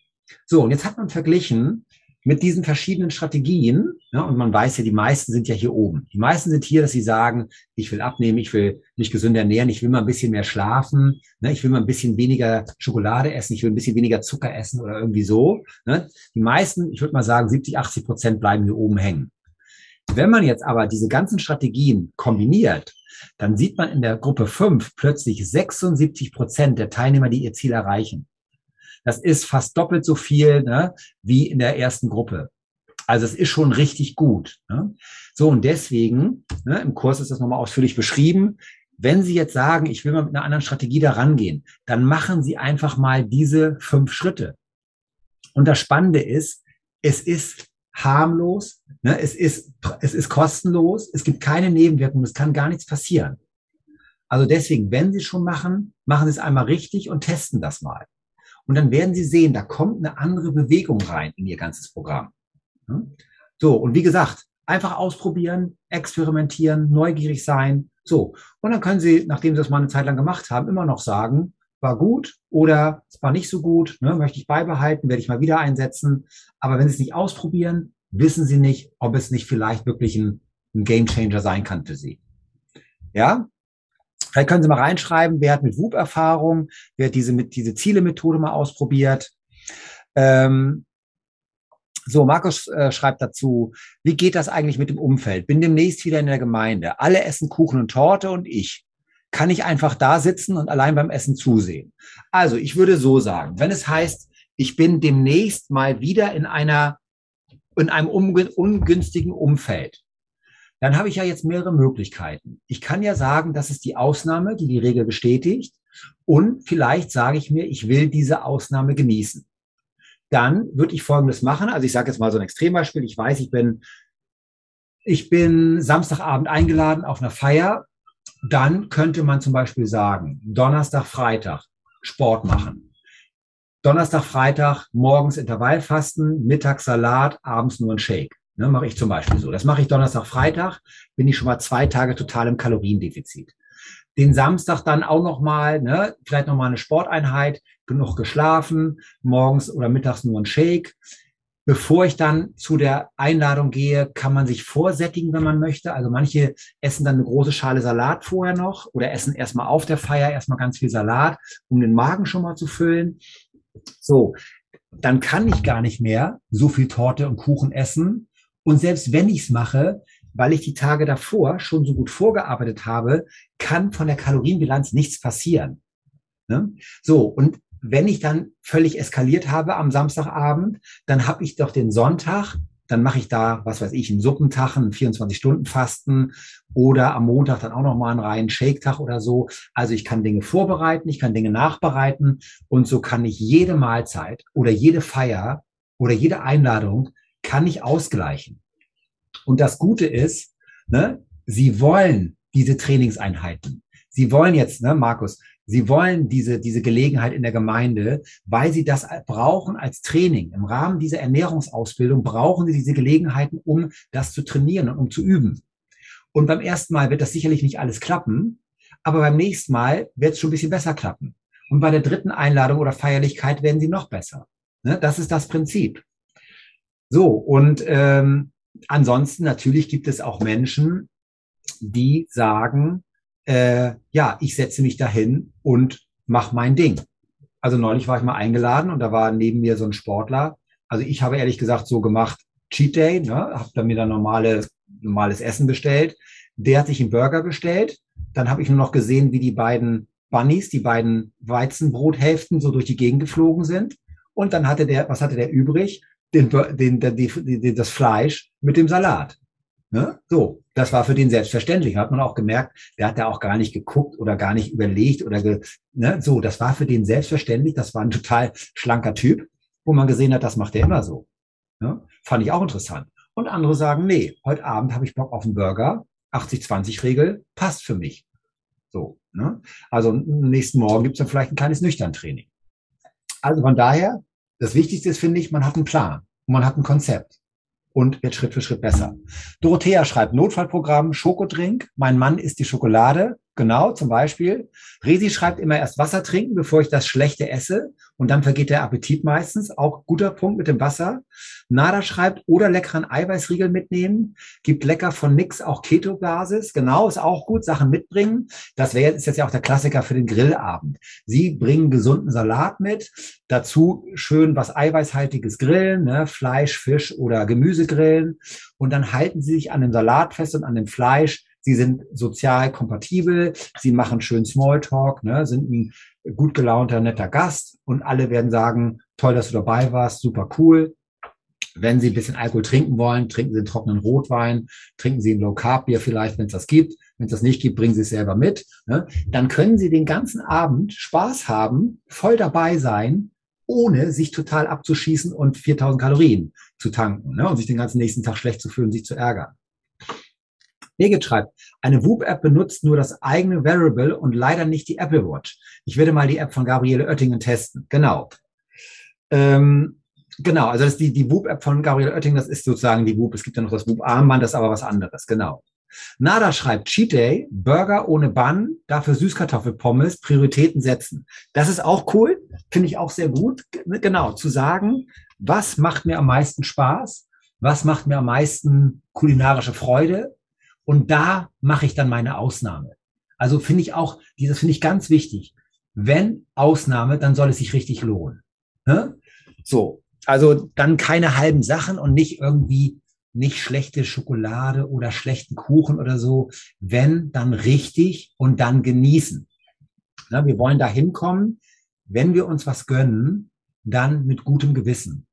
So, und jetzt hat man verglichen, mit diesen verschiedenen Strategien, ja, und man weiß ja, die meisten sind ja hier oben. Die meisten sind hier, dass sie sagen, ich will abnehmen, ich will mich gesünder ernähren, ich will mal ein bisschen mehr schlafen, ne, ich will mal ein bisschen weniger Schokolade essen, ich will ein bisschen weniger Zucker essen oder irgendwie so. Ne. Die meisten, ich würde mal sagen, 70, 80 Prozent bleiben hier oben hängen. Wenn man jetzt aber diese ganzen Strategien kombiniert, dann sieht man in der Gruppe 5 plötzlich 76 Prozent der Teilnehmer, die ihr Ziel erreichen. Das ist fast doppelt so viel ne, wie in der ersten Gruppe. Also es ist schon richtig gut. Ne? So, und deswegen, ne, im Kurs ist das nochmal ausführlich beschrieben, wenn Sie jetzt sagen, ich will mal mit einer anderen Strategie da rangehen, dann machen Sie einfach mal diese fünf Schritte. Und das Spannende ist, es ist harmlos, ne, es, ist, es ist kostenlos, es gibt keine Nebenwirkungen, es kann gar nichts passieren. Also deswegen, wenn Sie es schon machen, machen Sie es einmal richtig und testen das mal. Und dann werden Sie sehen, da kommt eine andere Bewegung rein in Ihr ganzes Programm. So, und wie gesagt, einfach ausprobieren, experimentieren, neugierig sein. So, und dann können Sie, nachdem Sie das mal eine Zeit lang gemacht haben, immer noch sagen, war gut oder es war nicht so gut, ne, möchte ich beibehalten, werde ich mal wieder einsetzen. Aber wenn Sie es nicht ausprobieren, wissen Sie nicht, ob es nicht vielleicht wirklich ein, ein Game Changer sein kann für Sie. Ja, Vielleicht können Sie mal reinschreiben, wer hat mit WUP Erfahrung, wer hat diese, mit, diese Ziele-Methode mal ausprobiert. Ähm, so, Markus äh, schreibt dazu, wie geht das eigentlich mit dem Umfeld? Bin demnächst wieder in der Gemeinde. Alle essen Kuchen und Torte und ich. Kann ich einfach da sitzen und allein beim Essen zusehen? Also, ich würde so sagen, wenn es heißt, ich bin demnächst mal wieder in einer, in einem ungünstigen Umfeld, dann habe ich ja jetzt mehrere Möglichkeiten. Ich kann ja sagen, das ist die Ausnahme, die die Regel bestätigt. Und vielleicht sage ich mir, ich will diese Ausnahme genießen. Dann würde ich Folgendes machen. Also ich sage jetzt mal so ein Extrembeispiel. Ich weiß, ich bin, ich bin Samstagabend eingeladen auf einer Feier. Dann könnte man zum Beispiel sagen, Donnerstag, Freitag Sport machen. Donnerstag, Freitag morgens Intervallfasten, mittags Salat, abends nur ein Shake. Ne, mache ich zum Beispiel so. Das mache ich Donnerstag, Freitag, bin ich schon mal zwei Tage total im Kaloriendefizit. Den Samstag dann auch noch mal, ne, vielleicht noch mal eine Sporteinheit, genug geschlafen, morgens oder mittags nur ein Shake. Bevor ich dann zu der Einladung gehe, kann man sich vorsättigen, wenn man möchte. Also manche essen dann eine große Schale Salat vorher noch oder essen erstmal auf der Feier erstmal ganz viel Salat, um den Magen schon mal zu füllen. So, dann kann ich gar nicht mehr so viel Torte und Kuchen essen, und selbst wenn ich es mache, weil ich die Tage davor schon so gut vorgearbeitet habe, kann von der Kalorienbilanz nichts passieren. Ne? So, und wenn ich dann völlig eskaliert habe am Samstagabend, dann habe ich doch den Sonntag, dann mache ich da, was weiß ich, einen Suppentag, einen 24-Stunden-Fasten oder am Montag dann auch nochmal einen reinen Shake-Tag oder so. Also ich kann Dinge vorbereiten, ich kann Dinge nachbereiten und so kann ich jede Mahlzeit oder jede Feier oder jede Einladung kann ich ausgleichen. Und das Gute ist, ne, Sie wollen diese Trainingseinheiten. Sie wollen jetzt, ne, Markus, Sie wollen diese, diese Gelegenheit in der Gemeinde, weil Sie das brauchen als Training. Im Rahmen dieser Ernährungsausbildung brauchen Sie diese Gelegenheiten, um das zu trainieren und um zu üben. Und beim ersten Mal wird das sicherlich nicht alles klappen, aber beim nächsten Mal wird es schon ein bisschen besser klappen. Und bei der dritten Einladung oder Feierlichkeit werden Sie noch besser. Ne? Das ist das Prinzip. So, und ähm, ansonsten natürlich gibt es auch Menschen, die sagen, äh, ja, ich setze mich dahin und mache mein Ding. Also neulich war ich mal eingeladen und da war neben mir so ein Sportler. Also ich habe ehrlich gesagt so gemacht, Cheat Day, ne, habe dann mir dann normale, normales Essen bestellt. Der hat sich einen Burger bestellt. Dann habe ich nur noch gesehen, wie die beiden Bunnies, die beiden Weizenbrothälften so durch die Gegend geflogen sind. Und dann hatte der, was hatte der übrig? Den, den, die, die, das Fleisch mit dem Salat. Ne? So, das war für den selbstverständlich. Hat man auch gemerkt, der hat da auch gar nicht geguckt oder gar nicht überlegt oder ge, ne? so, das war für den selbstverständlich. Das war ein total schlanker Typ, wo man gesehen hat, das macht er immer so. Ne? Fand ich auch interessant. Und andere sagen, nee, heute Abend habe ich Bock auf einen Burger. 80-20-Regel passt für mich. So, ne? Also nächsten Morgen gibt es dann vielleicht ein kleines Nüchtern-Training. Also von daher, das Wichtigste ist, finde ich, man hat einen Plan und man hat ein Konzept und wird Schritt für Schritt besser. Dorothea schreibt Notfallprogramm, Schokodrink, mein Mann isst die Schokolade, genau, zum Beispiel. Resi schreibt immer erst Wasser trinken, bevor ich das Schlechte esse und dann vergeht der Appetit meistens. Auch guter Punkt mit dem Wasser. Nada schreibt, oder leckeren Eiweißriegel mitnehmen. Gibt lecker von nix auch Keto-Basis. Genau, ist auch gut. Sachen mitbringen. Das wäre ist jetzt ja auch der Klassiker für den Grillabend. Sie bringen gesunden Salat mit. Dazu schön was Eiweißhaltiges grillen, ne? Fleisch, Fisch oder Gemüse grillen. Und dann halten Sie sich an dem Salat fest und an dem Fleisch. Sie sind sozial kompatibel, sie machen schön Smalltalk, ne, sind ein gut gelaunter, netter Gast und alle werden sagen, toll, dass du dabei warst, super cool. Wenn Sie ein bisschen Alkohol trinken wollen, trinken Sie einen trockenen Rotwein, trinken Sie ein Low Carb Bier vielleicht, wenn es das gibt. Wenn es das nicht gibt, bringen Sie es selber mit. Ne? Dann können Sie den ganzen Abend Spaß haben, voll dabei sein, ohne sich total abzuschießen und 4000 Kalorien zu tanken ne? und sich den ganzen nächsten Tag schlecht zu fühlen, sich zu ärgern. Birgit schreibt, eine Whoop-App benutzt nur das eigene Variable und leider nicht die Apple Watch. Ich werde mal die App von Gabriele Oettingen testen. Genau. Ähm, genau, also das ist die, die Whoop-App von Gabriele Oettingen, das ist sozusagen die Whoop. Es gibt ja noch das Whoop-Armband, das ist aber was anderes. Genau. Nada schreibt Cheat Day, Burger ohne Bann, dafür Süßkartoffelpommes, Prioritäten setzen. Das ist auch cool, finde ich auch sehr gut. Genau, zu sagen, was macht mir am meisten Spaß? Was macht mir am meisten kulinarische Freude? Und da mache ich dann meine Ausnahme. Also finde ich auch, das finde ich ganz wichtig. Wenn Ausnahme, dann soll es sich richtig lohnen. Ne? So, also dann keine halben Sachen und nicht irgendwie nicht schlechte Schokolade oder schlechten Kuchen oder so. Wenn, dann richtig und dann genießen. Ne? Wir wollen da hinkommen, wenn wir uns was gönnen, dann mit gutem Gewissen.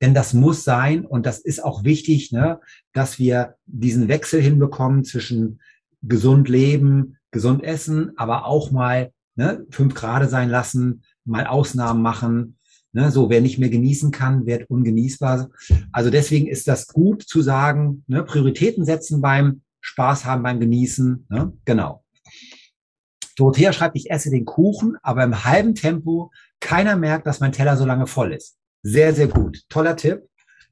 Denn das muss sein und das ist auch wichtig, ne, dass wir diesen Wechsel hinbekommen zwischen gesund leben, gesund essen, aber auch mal ne, fünf Grade sein lassen, mal Ausnahmen machen. Ne, so, wer nicht mehr genießen kann, wird ungenießbar. Also deswegen ist das gut zu sagen, ne, Prioritäten setzen beim Spaß haben, beim Genießen. Ne, genau. Dorothea schreibt, ich esse den Kuchen, aber im halben Tempo. Keiner merkt, dass mein Teller so lange voll ist. Sehr, sehr gut. Toller Tipp.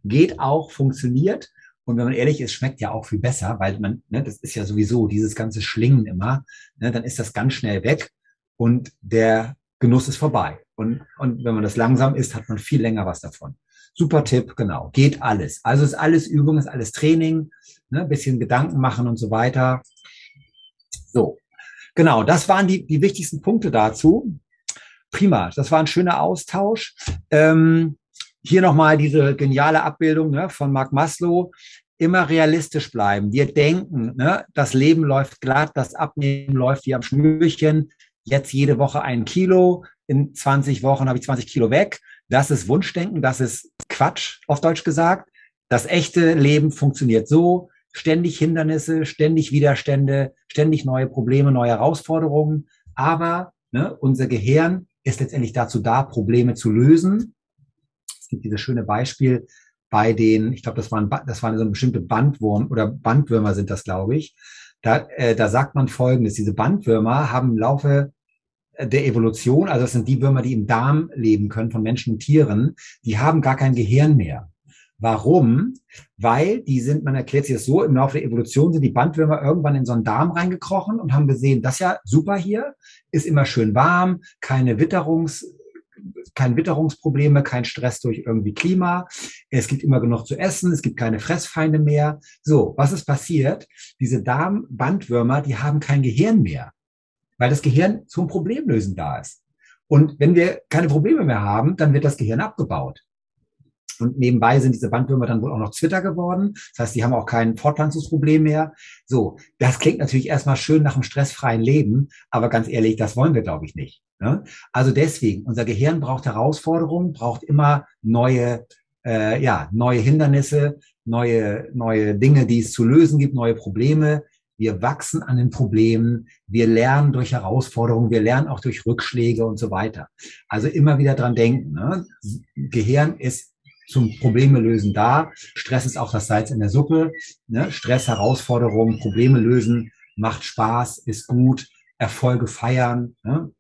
Geht auch, funktioniert. Und wenn man ehrlich ist, schmeckt ja auch viel besser, weil man, ne, das ist ja sowieso dieses ganze Schlingen immer, ne, dann ist das ganz schnell weg und der Genuss ist vorbei. Und, und wenn man das langsam isst, hat man viel länger was davon. Super Tipp, genau. Geht alles. Also ist alles Übung, ist alles Training, ne, bisschen Gedanken machen und so weiter. So. Genau, das waren die, die wichtigsten Punkte dazu. Prima, das war ein schöner Austausch. Ähm, hier nochmal diese geniale Abbildung ne, von Mark Maslow. immer realistisch bleiben. Wir denken, ne, das Leben läuft glatt, das Abnehmen läuft wie am Schnürchen. Jetzt jede Woche ein Kilo, in 20 Wochen habe ich 20 Kilo weg. Das ist Wunschdenken, das ist Quatsch, auf Deutsch gesagt. Das echte Leben funktioniert so, ständig Hindernisse, ständig Widerstände, ständig neue Probleme, neue Herausforderungen. Aber ne, unser Gehirn ist letztendlich dazu da, Probleme zu lösen. Es gibt dieses schöne Beispiel bei den, ich glaube, das waren, das waren so eine bestimmte Bandwurm oder Bandwürmer sind das, glaube ich. Da, äh, da sagt man Folgendes, diese Bandwürmer haben im Laufe der Evolution, also das sind die Würmer, die im Darm leben können von Menschen und Tieren, die haben gar kein Gehirn mehr. Warum? Weil die sind, man erklärt sich das so, im Laufe der Evolution sind die Bandwürmer irgendwann in so einen Darm reingekrochen und haben gesehen, das ja super hier, ist immer schön warm, keine Witterungs, kein Witterungsprobleme, kein Stress durch irgendwie Klima. Es gibt immer genug zu essen, es gibt keine Fressfeinde mehr. So, was ist passiert? Diese Darmbandwürmer, die haben kein Gehirn mehr, weil das Gehirn zum Problemlösen da ist. Und wenn wir keine Probleme mehr haben, dann wird das Gehirn abgebaut. Und nebenbei sind diese Bandwürmer dann wohl auch noch Twitter geworden. Das heißt, die haben auch kein Fortpflanzungsproblem mehr. So, das klingt natürlich erstmal schön nach einem stressfreien Leben, aber ganz ehrlich, das wollen wir, glaube ich, nicht. Ne? Also deswegen, unser Gehirn braucht Herausforderungen, braucht immer neue, äh, ja, neue Hindernisse, neue, neue Dinge, die es zu lösen gibt, neue Probleme. Wir wachsen an den Problemen, wir lernen durch Herausforderungen, wir lernen auch durch Rückschläge und so weiter. Also immer wieder dran denken. Ne? Gehirn ist zum Probleme lösen da. Stress ist auch das Salz in der Suppe. Ne? Stress, Herausforderungen, Probleme lösen, macht Spaß, ist gut. Erfolge feiern. Ne?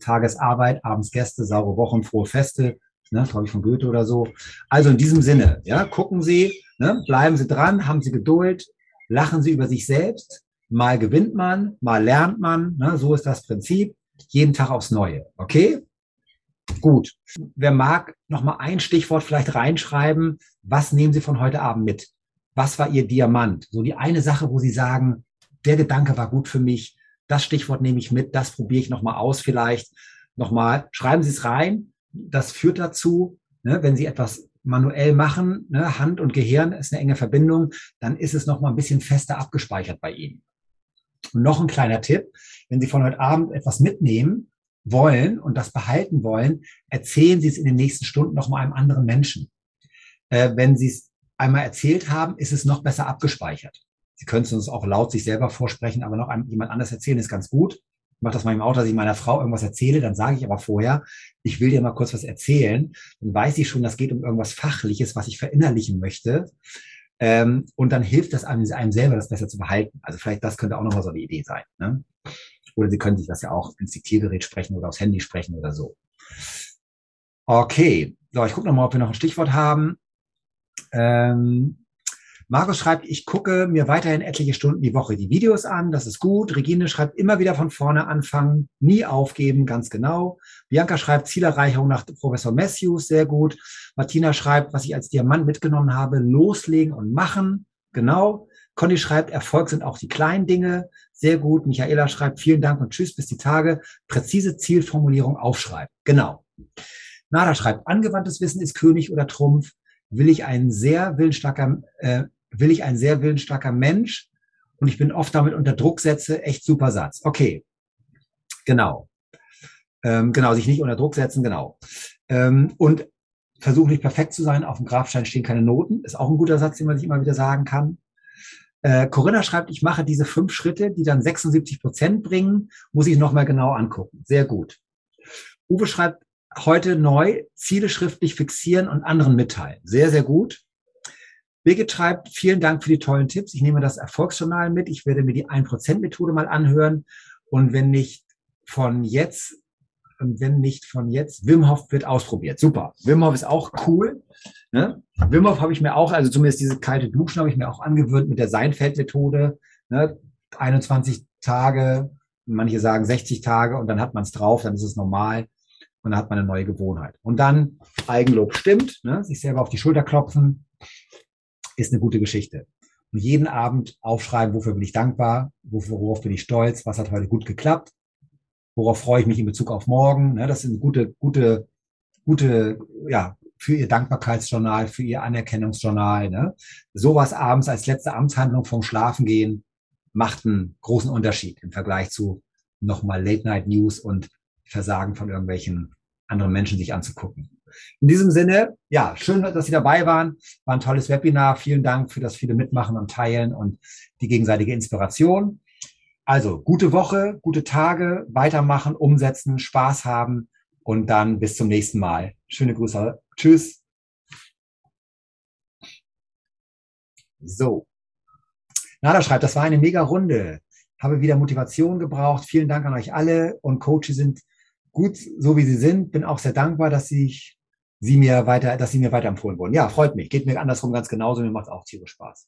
Tagesarbeit, abends Gäste, saure Wochen, frohe Feste. Ne, glaube ich von Goethe oder so. Also in diesem Sinne, ja, gucken Sie, ne, bleiben Sie dran, haben Sie Geduld, lachen Sie über sich selbst. Mal gewinnt man, mal lernt man. Ne, so ist das Prinzip. Jeden Tag aufs Neue. Okay? Gut. Wer mag, noch mal ein Stichwort vielleicht reinschreiben. Was nehmen Sie von heute Abend mit? Was war Ihr Diamant? So die eine Sache, wo Sie sagen, der Gedanke war gut für mich. Das Stichwort nehme ich mit. Das probiere ich noch mal aus vielleicht. Noch mal schreiben Sie es rein. Das führt dazu, ne, wenn Sie etwas manuell machen, ne, Hand und Gehirn ist eine enge Verbindung, dann ist es noch mal ein bisschen fester abgespeichert bei Ihnen. Und noch ein kleiner Tipp, wenn Sie von heute Abend etwas mitnehmen, wollen und das behalten wollen, erzählen Sie es in den nächsten Stunden noch mal einem anderen Menschen. Äh, wenn Sie es einmal erzählt haben, ist es noch besser abgespeichert. Sie können es uns auch laut sich selber vorsprechen, aber noch einem, jemand anders erzählen ist ganz gut. Ich mache das mal im Auto, dass ich meiner Frau irgendwas erzähle, dann sage ich aber vorher, ich will dir mal kurz was erzählen. Dann weiß ich schon, das geht um irgendwas Fachliches, was ich verinnerlichen möchte. Ähm, und dann hilft das einem, einem selber, das besser zu behalten. Also vielleicht das könnte auch nochmal so eine Idee sein. Ne? Oder Sie können sich das ja auch ins Diktiergerät sprechen oder aufs Handy sprechen oder so. Okay, so, ich gucke nochmal, ob wir noch ein Stichwort haben. Ähm, Markus schreibt, ich gucke mir weiterhin etliche Stunden die Woche die Videos an, das ist gut. Regine schreibt, immer wieder von vorne anfangen, nie aufgeben, ganz genau. Bianca schreibt, Zielerreichung nach Professor Matthews, sehr gut. Martina schreibt, was ich als Diamant mitgenommen habe, loslegen und machen, genau. Conny schreibt, Erfolg sind auch die kleinen Dinge. Sehr gut. Michaela schreibt, vielen Dank und tschüss bis die Tage. Präzise Zielformulierung aufschreiben. Genau. Nada schreibt, angewandtes Wissen ist König oder Trumpf. Will ich ein sehr willensstarker, äh, will ich ein sehr willensstarker Mensch und ich bin oft damit unter Druck setze. Echt super Satz. Okay. Genau. Ähm, genau, sich nicht unter Druck setzen, genau. Ähm, und versuchen nicht perfekt zu sein. Auf dem Grabstein stehen keine Noten. Ist auch ein guter Satz, den man sich immer wieder sagen kann. Äh, Corinna schreibt, ich mache diese fünf Schritte, die dann 76 Prozent bringen, muss ich nochmal genau angucken. Sehr gut. Uwe schreibt, heute neu, Ziele schriftlich fixieren und anderen mitteilen. Sehr, sehr gut. Birgit schreibt, vielen Dank für die tollen Tipps. Ich nehme das Erfolgsjournal mit. Ich werde mir die 1%-Methode mal anhören. Und wenn nicht von jetzt, wenn nicht von jetzt, Wim Hof wird ausprobiert. Super. Wim Hof ist auch cool. Ne? Wim habe ich mir auch, also zumindest diese kalte Duschen habe ich mir auch angewöhnt mit der Seinfeld-Methode. Ne? 21 Tage, manche sagen 60 Tage und dann hat man es drauf, dann ist es normal und dann hat man eine neue Gewohnheit. Und dann Eigenlob stimmt, ne? sich selber auf die Schulter klopfen, ist eine gute Geschichte. Und jeden Abend aufschreiben, wofür bin ich dankbar, worauf bin ich stolz, was hat heute gut geklappt, worauf freue ich mich in Bezug auf morgen. Ne? Das sind gute, gute, gute, ja, für ihr Dankbarkeitsjournal, für ihr Anerkennungsjournal. Ne? Sowas abends als letzte Amtshandlung vom Schlafengehen macht einen großen Unterschied im Vergleich zu nochmal Late-Night-News und Versagen von irgendwelchen anderen Menschen sich anzugucken. In diesem Sinne, ja, schön, dass Sie dabei waren. War ein tolles Webinar. Vielen Dank für das viele Mitmachen und Teilen und die gegenseitige Inspiration. Also, gute Woche, gute Tage, weitermachen, umsetzen, Spaß haben und dann bis zum nächsten Mal. Schöne Grüße. Tschüss. So. Nada schreibt, das war eine mega Runde. Habe wieder Motivation gebraucht. Vielen Dank an euch alle. Und Coaches sind gut, so wie sie sind. Bin auch sehr dankbar, dass ich sie mir weiter, dass sie mir weiterempfohlen wurden. Ja, freut mich. Geht mir andersrum ganz genauso. Mir macht auch tierisch Spaß.